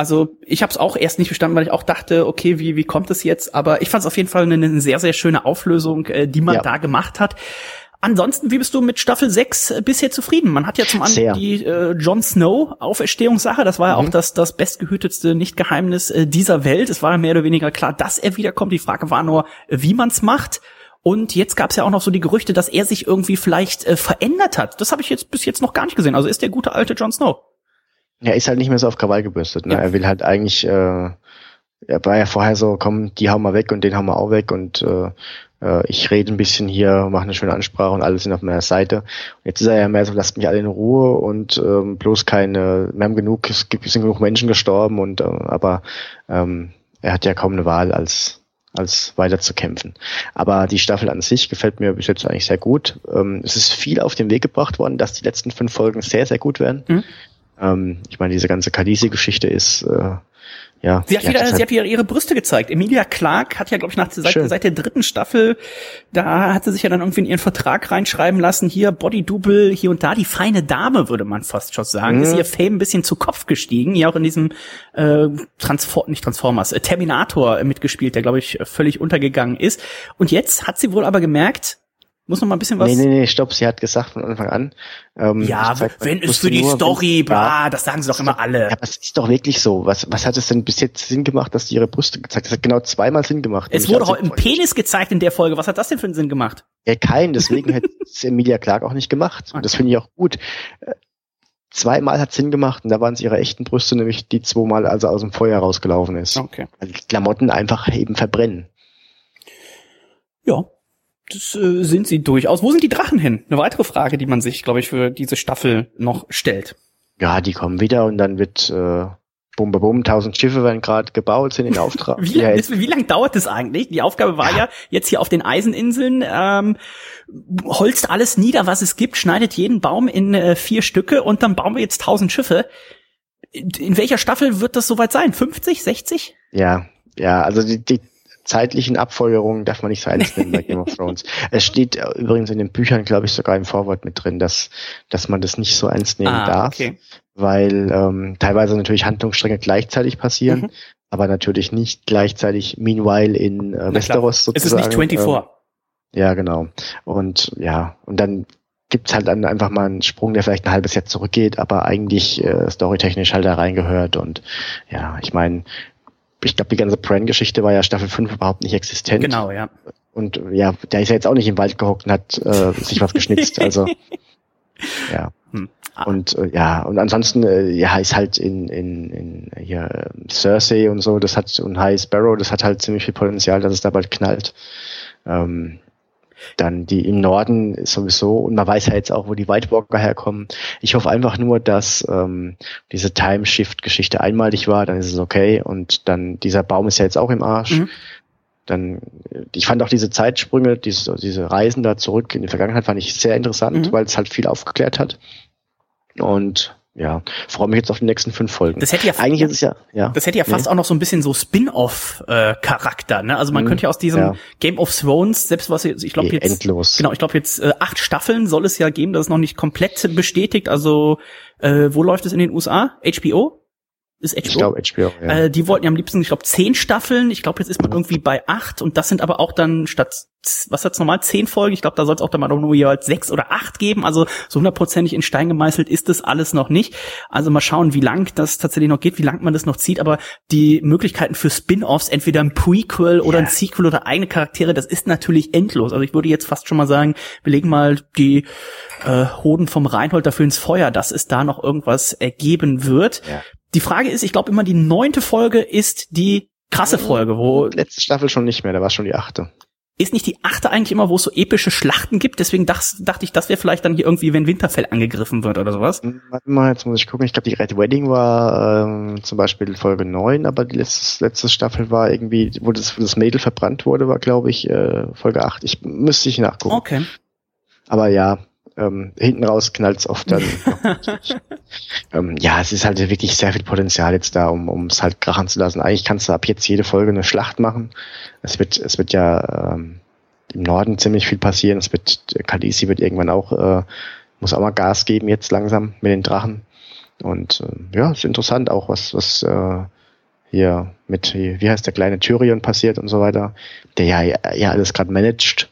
Also ich habe es auch erst nicht verstanden, weil ich auch dachte, okay, wie wie kommt es jetzt? Aber ich fand es auf jeden Fall eine, eine sehr sehr schöne Auflösung, äh, die man Ja. da gemacht hat. Ansonsten, wie bist du mit Staffel 6 äh, bisher zufrieden? Man hat ja zum anderen die äh, Jon Snow Auferstehungssache, das war ja Mhm. auch das das bestgehütetste Nicht-Geheimnis äh, dieser Welt. Es war ja mehr oder weniger klar, dass er wiederkommt. Die Frage war nur, wie man's macht. Und jetzt gab es ja auch noch so die Gerüchte, dass er sich irgendwie vielleicht äh, verändert hat. Das habe ich jetzt bis jetzt noch gar nicht gesehen. Also ist der gute alte Jon Snow. Er ist halt nicht mehr so auf Krawall gebürstet. Ne? Ja. Er will halt eigentlich, äh, er war ja vorher so, komm, die hauen wir weg und den hauen wir auch weg und äh, äh, ich rede ein bisschen hier, mache eine schöne Ansprache und alle sind auf meiner Seite. Und jetzt ist er ja mehr so, lasst mich alle in Ruhe und ähm, bloß keine, wir haben genug, es gibt, es sind genug Menschen gestorben und äh, aber ähm, er hat ja kaum eine Wahl als als weiter zu kämpfen. Aber die Staffel an sich gefällt mir bis jetzt eigentlich sehr gut. Ähm, es ist viel auf den Weg gebracht worden, dass die letzten fünf Folgen sehr, sehr gut werden. Mhm. Ähm, ich meine, diese ganze Khaleesi-Geschichte ist äh, ja, sie hat wieder, sie hat wieder ihre Brüste gezeigt. Emilia Clark hat ja, glaube ich, nach seit, seit der dritten Staffel, da hat sie sich ja dann irgendwie in ihren Vertrag reinschreiben lassen, hier Body-Double, hier und da, die feine Dame, würde man fast schon sagen. Mhm. Ist ihr Fame ein bisschen zu Kopf gestiegen, ja auch in diesem äh, Transform, nicht Transformers, äh, Terminator mitgespielt, der, glaube ich, völlig untergegangen ist. Und jetzt hat sie wohl aber gemerkt, muss noch mal ein bisschen was. Nee, nee, nee, stopp, sie hat gesagt von Anfang an. Ähm, ja, zeig, wenn es für die nur, Story, bla, das sagen sie doch immer alle. Ja, aber es ist doch wirklich so. Was, was hat es denn bis jetzt Sinn gemacht, dass die ihre Brüste gezeigt hat? Das hat genau zweimal Sinn gemacht. Es wurde heute ein Penis gezeigt in der Folge. Was hat das denn für einen Sinn gemacht? Ja, kein. Deswegen hätte [laughs] es Emilia Clark auch nicht gemacht. Und okay. das finde ich auch gut. Äh, zweimal hat Sinn gemacht und da waren es ihre echten Brüste, nämlich die zweimal, als er aus dem Feuer rausgelaufen ist. Okay. Weil die Klamotten einfach eben verbrennen. Ja, das äh, sind sie durchaus. Wo sind die Drachen hin? Eine weitere Frage, die man sich, glaube ich, für diese Staffel noch stellt. Ja, die kommen wieder und dann wird äh, bum, bum, bum, tausend Schiffe werden gerade gebaut, sind in [laughs] Auftrag. wie, lang, wie lang dauert das eigentlich? Die Aufgabe war ja, ja jetzt hier auf den Eiseninseln, ähm, holzt alles nieder, was es gibt, schneidet jeden Baum in äh, vier Stücke und dann bauen wir jetzt tausend Schiffe. In, in welcher Staffel wird das soweit sein? 50, 60? Ja, ja, also die, die zeitlichen Abfeuerungen darf man nicht so ernst nehmen bei Game of Thrones. [laughs] Es steht übrigens in den Büchern, glaube ich, sogar im Vorwort mit drin, dass, dass man das nicht so ernst nehmen ah, darf, okay. weil ähm, teilweise natürlich Handlungsstränge gleichzeitig passieren, mhm. aber natürlich nicht gleichzeitig meanwhile in äh, Westeros sozusagen. Es ist nicht 24. Ähm, ja, genau. Und ja, und dann gibt's halt dann einfach mal einen Sprung, der vielleicht ein halbes Jahr zurückgeht, aber eigentlich äh, storytechnisch halt da reingehört. Und ja, ich meine, ich glaube, die ganze Bran-Geschichte war ja Staffel 5 überhaupt nicht existent. Genau, ja. Und ja, der ist ja jetzt auch nicht im Wald gehockt und hat äh, sich was geschnitzt. Also [laughs] ja. Hm. Ah. Und äh, ja, und ansonsten, äh, ja, ist halt in, in, in hier Cersei und so, das hat und High Sparrow, das hat halt ziemlich viel Potenzial, dass es da bald knallt. Ähm, dann die im Norden sowieso, und man weiß ja jetzt auch, wo die White Walker herkommen. Ich hoffe einfach nur, dass ähm, diese Time-Shift-Geschichte einmalig war, dann ist es okay. Und dann, dieser Baum ist ja jetzt auch im Arsch. Mhm. Dann, ich fand auch diese Zeitsprünge, diese, diese Reisen da zurück in die Vergangenheit, fand ich sehr interessant, mhm. weil es halt viel aufgeklärt hat. Und ja, freue mich jetzt auf die nächsten fünf Folgen. Das hätte ja eigentlich ist es ja, ja. Das hätte ja fast nee. auch noch so ein bisschen so Spin-off-Charakter, ne? Also man mhm. könnte ja aus diesem ja. Game of Thrones, selbst was ich glaube jetzt endlos. Genau, ich glaube jetzt äh, acht Staffeln soll es ja geben, das ist noch nicht komplett bestätigt. Also äh, wo läuft es in den USA? HBO? Ist HBO? Ich glaube HBO, ja. Äh, die wollten ja am liebsten, ich glaube, zehn Staffeln. Ich glaube, jetzt ist man irgendwie bei acht und das sind aber auch dann statt, was hat's normal, zehn Folgen. Ich glaube, da soll es auch dann mal nur jeweils sechs oder acht geben. Also so hundertprozentig in Stein gemeißelt ist das alles noch nicht. Also mal schauen, wie lang das tatsächlich noch geht, wie lang man das noch zieht. Aber die Möglichkeiten für Spin-offs, entweder ein Prequel oder ein Sequel oder eigene Charaktere, das ist natürlich endlos. Also ich würde jetzt fast schon mal sagen, wir legen mal die äh, Hoden vom Reinhold dafür ins Feuer, dass es da noch irgendwas ergeben wird. Ja. Die Frage ist, ich glaube immer, die neunte Folge ist die krasse Folge, wo. Letzte Staffel schon nicht mehr, da war schon die achte. Ist nicht die achte eigentlich immer, wo es so epische Schlachten gibt? Deswegen dacht, dachte ich, das wäre vielleicht dann hier irgendwie, wenn Winterfell angegriffen wird oder sowas. Hm, warte mal, jetzt muss ich gucken. Ich glaube, die Red Wedding war ähm, zum Beispiel Folge neun, aber die letzte, letzte Staffel war irgendwie, wo das, wo das Mädel verbrannt wurde, war, glaube ich, äh, Folge acht. Ich müsste ich nachgucken. Okay. Aber ja, ähm, hinten raus knallt's oft dann. [laughs] ähm, ja, es ist halt wirklich sehr viel Potenzial jetzt da, um es halt krachen zu lassen. Eigentlich kannst du ab jetzt jede Folge eine Schlacht machen. Es wird, es wird ja ähm, im Norden ziemlich viel passieren. Es wird, Khaleesi wird irgendwann auch, äh, muss auch mal Gas geben jetzt langsam mit den Drachen. Und äh, ja, ist interessant auch, was, was äh, hier mit, wie heißt der kleine Tyrion passiert und so weiter, der ja, ja alles gerade managt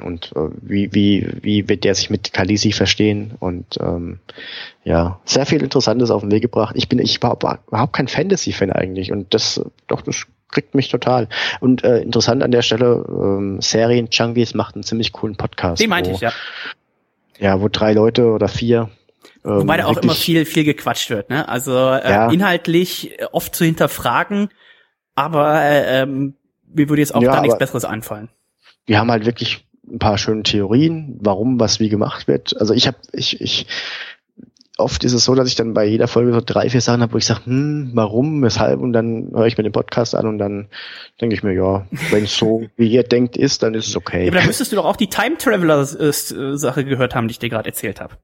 und äh, wie, wie, wie wird der sich mit Kalisi verstehen und ähm, ja, sehr viel Interessantes auf den Weg gebracht. Ich bin ich war überhaupt kein Fantasy-Fan eigentlich und das doch das kriegt mich total. Und äh, interessant an der Stelle, ähm, Serien Junkies macht einen ziemlich coolen Podcast. Den meinte wo, ich, ja. Ja, wo drei Leute oder vier ähm, Wobei da auch immer viel, viel gequatscht wird, ne? Also äh, ja. inhaltlich oft zu hinterfragen, aber äh, ähm, mir würde jetzt auch ja, da nichts Besseres einfallen die haben halt wirklich ein paar schöne Theorien, warum was wie gemacht wird. Also ich habe, ich, ich, oft ist es so, dass ich dann bei jeder Folge so drei, vier Sachen habe, wo ich sage, hm, warum, weshalb, und dann höre ich mir den Podcast an und dann denke ich mir, ja, wenn es so [laughs] wie ihr denkt ist, dann ist es okay. Ja, aber dann müsstest du doch auch die Time Traveler Sache gehört haben, die ich dir gerade erzählt habe.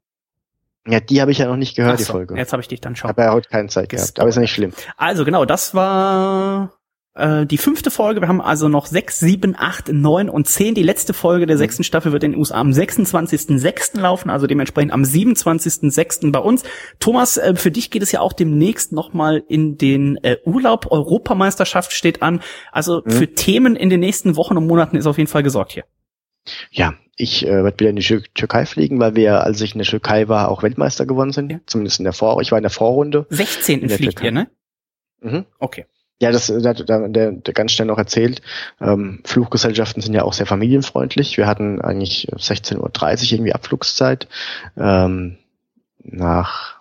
Ja, die habe ich ja noch nicht gehört, so, die Folge. Jetzt habe ich dich dann schon. Aber er hat keine Zeit gehabt, aber ist ja nicht schlimm. Also genau, das war äh, die fünfte Folge. Wir haben also noch sechs, sieben, acht, neun und zehn. Die letzte Folge der mhm. sechsten Staffel wird in den USA am 26.06. laufen, also dementsprechend am 27.06. bei uns. Thomas, äh, für dich geht es ja auch demnächst nochmal in den äh, Urlaub. Europameisterschaft steht an. Also mhm. für Themen in den nächsten Wochen und Monaten ist auf jeden Fall gesorgt hier. Ja, ich äh, werde wieder in die Türkei fliegen, weil wir, als ich in der Türkei war, auch Weltmeister gewonnen sind. Ja. Zumindest in der Vor, ich war in der Vorrunde. 16. fliegt ihr, ne? Mhm. Okay. Ja, das hat der, der, der ganz schnell noch erzählt. Ähm, Fluggesellschaften sind ja auch sehr familienfreundlich. Wir hatten eigentlich 16.30 Uhr irgendwie Abflugszeit ähm, nach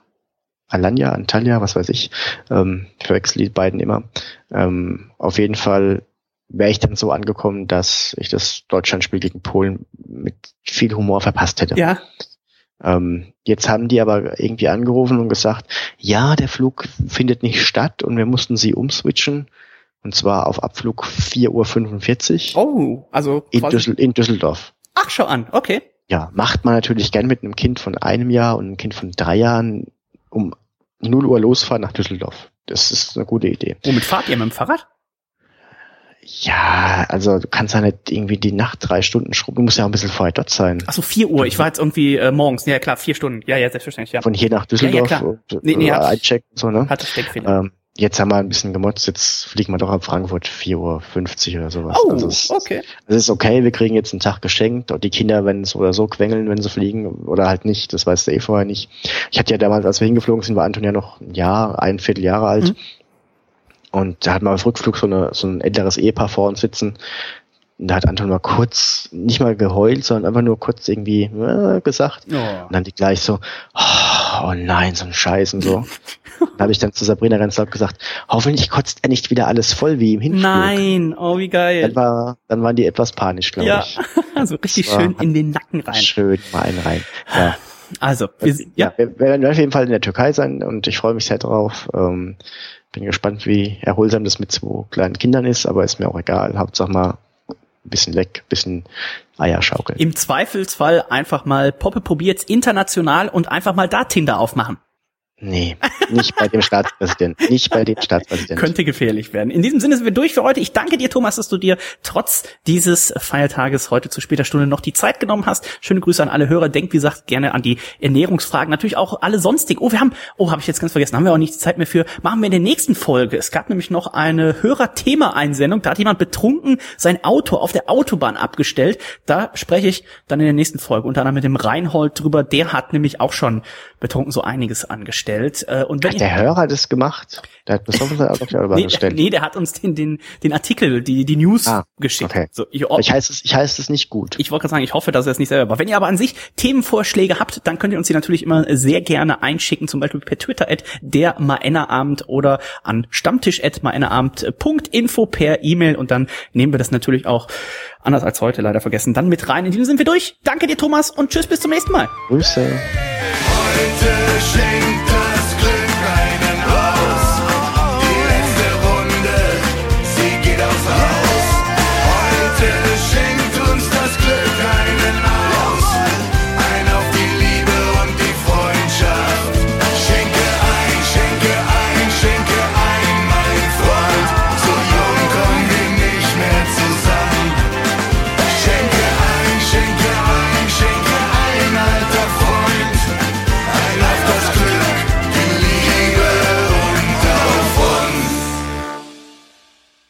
Alanya, Antalya, was weiß ich. Ähm, ich verwechsel die beiden immer. Ähm, auf jeden Fall wäre ich dann so angekommen, dass ich das Deutschlandspiel gegen Polen mit viel Humor verpasst hätte. Ja. Ähm, jetzt haben die aber irgendwie angerufen und gesagt, ja, der Flug findet nicht statt und wir mussten sie umswitchen. Und zwar auf Abflug 4.45 Uhr. Oh, also in, Düssel in Düsseldorf. Ach, schau an, okay. Ja, macht man natürlich gern mit einem Kind von einem Jahr und einem Kind von drei Jahren um 0 Uhr losfahren nach Düsseldorf. Das ist eine gute Idee. Womit fahrt ihr mit dem Fahrrad? Ja, also du kannst ja nicht irgendwie die Nacht drei Stunden schrubben, du musst ja auch ein bisschen vorher dort sein. Ach so, vier Uhr, ich war jetzt irgendwie äh, morgens, ja klar, vier Stunden, ja, ja, selbstverständlich, ja. Von hier nach Düsseldorf, ja, ja, klar. nee, nee, einchecken, so, ne? Hatte Steckfehler. Ähm, jetzt haben wir ein bisschen gemotzt, jetzt fliegen wir doch ab Frankfurt 4.50 Uhr oder sowas. Oh, also es, okay. Es ist okay, wir kriegen jetzt einen Tag geschenkt und die Kinder, wenn es oder so quengeln, wenn sie fliegen oder halt nicht, das weißt du eh vorher nicht. Ich hatte ja damals, als wir hingeflogen sind, war Anton ja noch ein Jahr, ein Vierteljahre alt. Mhm. Und da hat man auf Rückflug so, eine, so ein älteres Ehepaar vor uns sitzen. Und da hat Anton mal kurz, nicht mal geheult, sondern einfach nur kurz irgendwie äh, gesagt. Oh. Und dann die gleich so, oh, oh nein, so ein Scheiß und so. da habe ich dann zu Sabrina ganz laut gesagt, hoffentlich kotzt er nicht wieder alles voll wie im Hinflug. Nein, oh wie geil. Dann, war, dann waren die etwas panisch, glaube ja. ich. Ja, [laughs] so richtig schön in den Nacken rein. Schön mal einen rein, ja. Also, wir, ja. ja. wir werden auf jeden Fall in der Türkei sein und ich freue mich sehr drauf. Ähm, bin gespannt, wie erholsam das mit zwei kleinen Kindern ist, aber ist mir auch egal. Hauptsache mal bisschen ein bisschen Eier schaukeln. Im Zweifelsfall einfach mal Poppe probiert's international und einfach mal da Tinder aufmachen. Nee, nicht bei dem Staatspräsidenten. Nicht bei dem Staatspräsidenten. Könnte gefährlich werden. In diesem Sinne sind wir durch für heute. Ich danke dir, Thomas, dass du dir trotz dieses Feiertages heute zu später Stunde noch die Zeit genommen hast. Schöne Grüße an alle Hörer. Denkt, wie gesagt, gerne an die Ernährungsfragen. Natürlich auch alle sonstigen. Oh, wir haben, oh, habe ich jetzt ganz vergessen, haben wir auch nicht die Zeit mehr für. Machen wir in der nächsten Folge. Es gab nämlich noch eine Hörer-Thema-Einsendung. Da hat jemand betrunken sein Auto auf der Autobahn abgestellt. Da spreche ich dann in der nächsten Folge unter anderem mit dem Reinhold drüber. Der hat nämlich auch schon betrunken so einiges angestellt. Äh, und wenn hat der Hörer das gemacht? Der hat besoffen sein Auto nee, angestellt. Nee, der hat uns den, den, den Artikel, die, die News ah, geschickt. Okay. So, ich, ich heiße es, ich heiße es nicht gut. Ich wollte gerade sagen, ich hoffe, dass er es nicht selber war. Wenn ihr aber an sich Themenvorschläge habt, dann könnt ihr uns die natürlich immer sehr gerne einschicken, zum Beispiel per Twitter at der Maennerabend oder an stammtisch at maennerabend.info per E-Mail und dann nehmen wir das natürlich auch anders als heute leider vergessen, dann mit rein. In diesem sind wir durch. Danke dir, Thomas, und tschüss, bis zum nächsten Mal. Grüße. Heute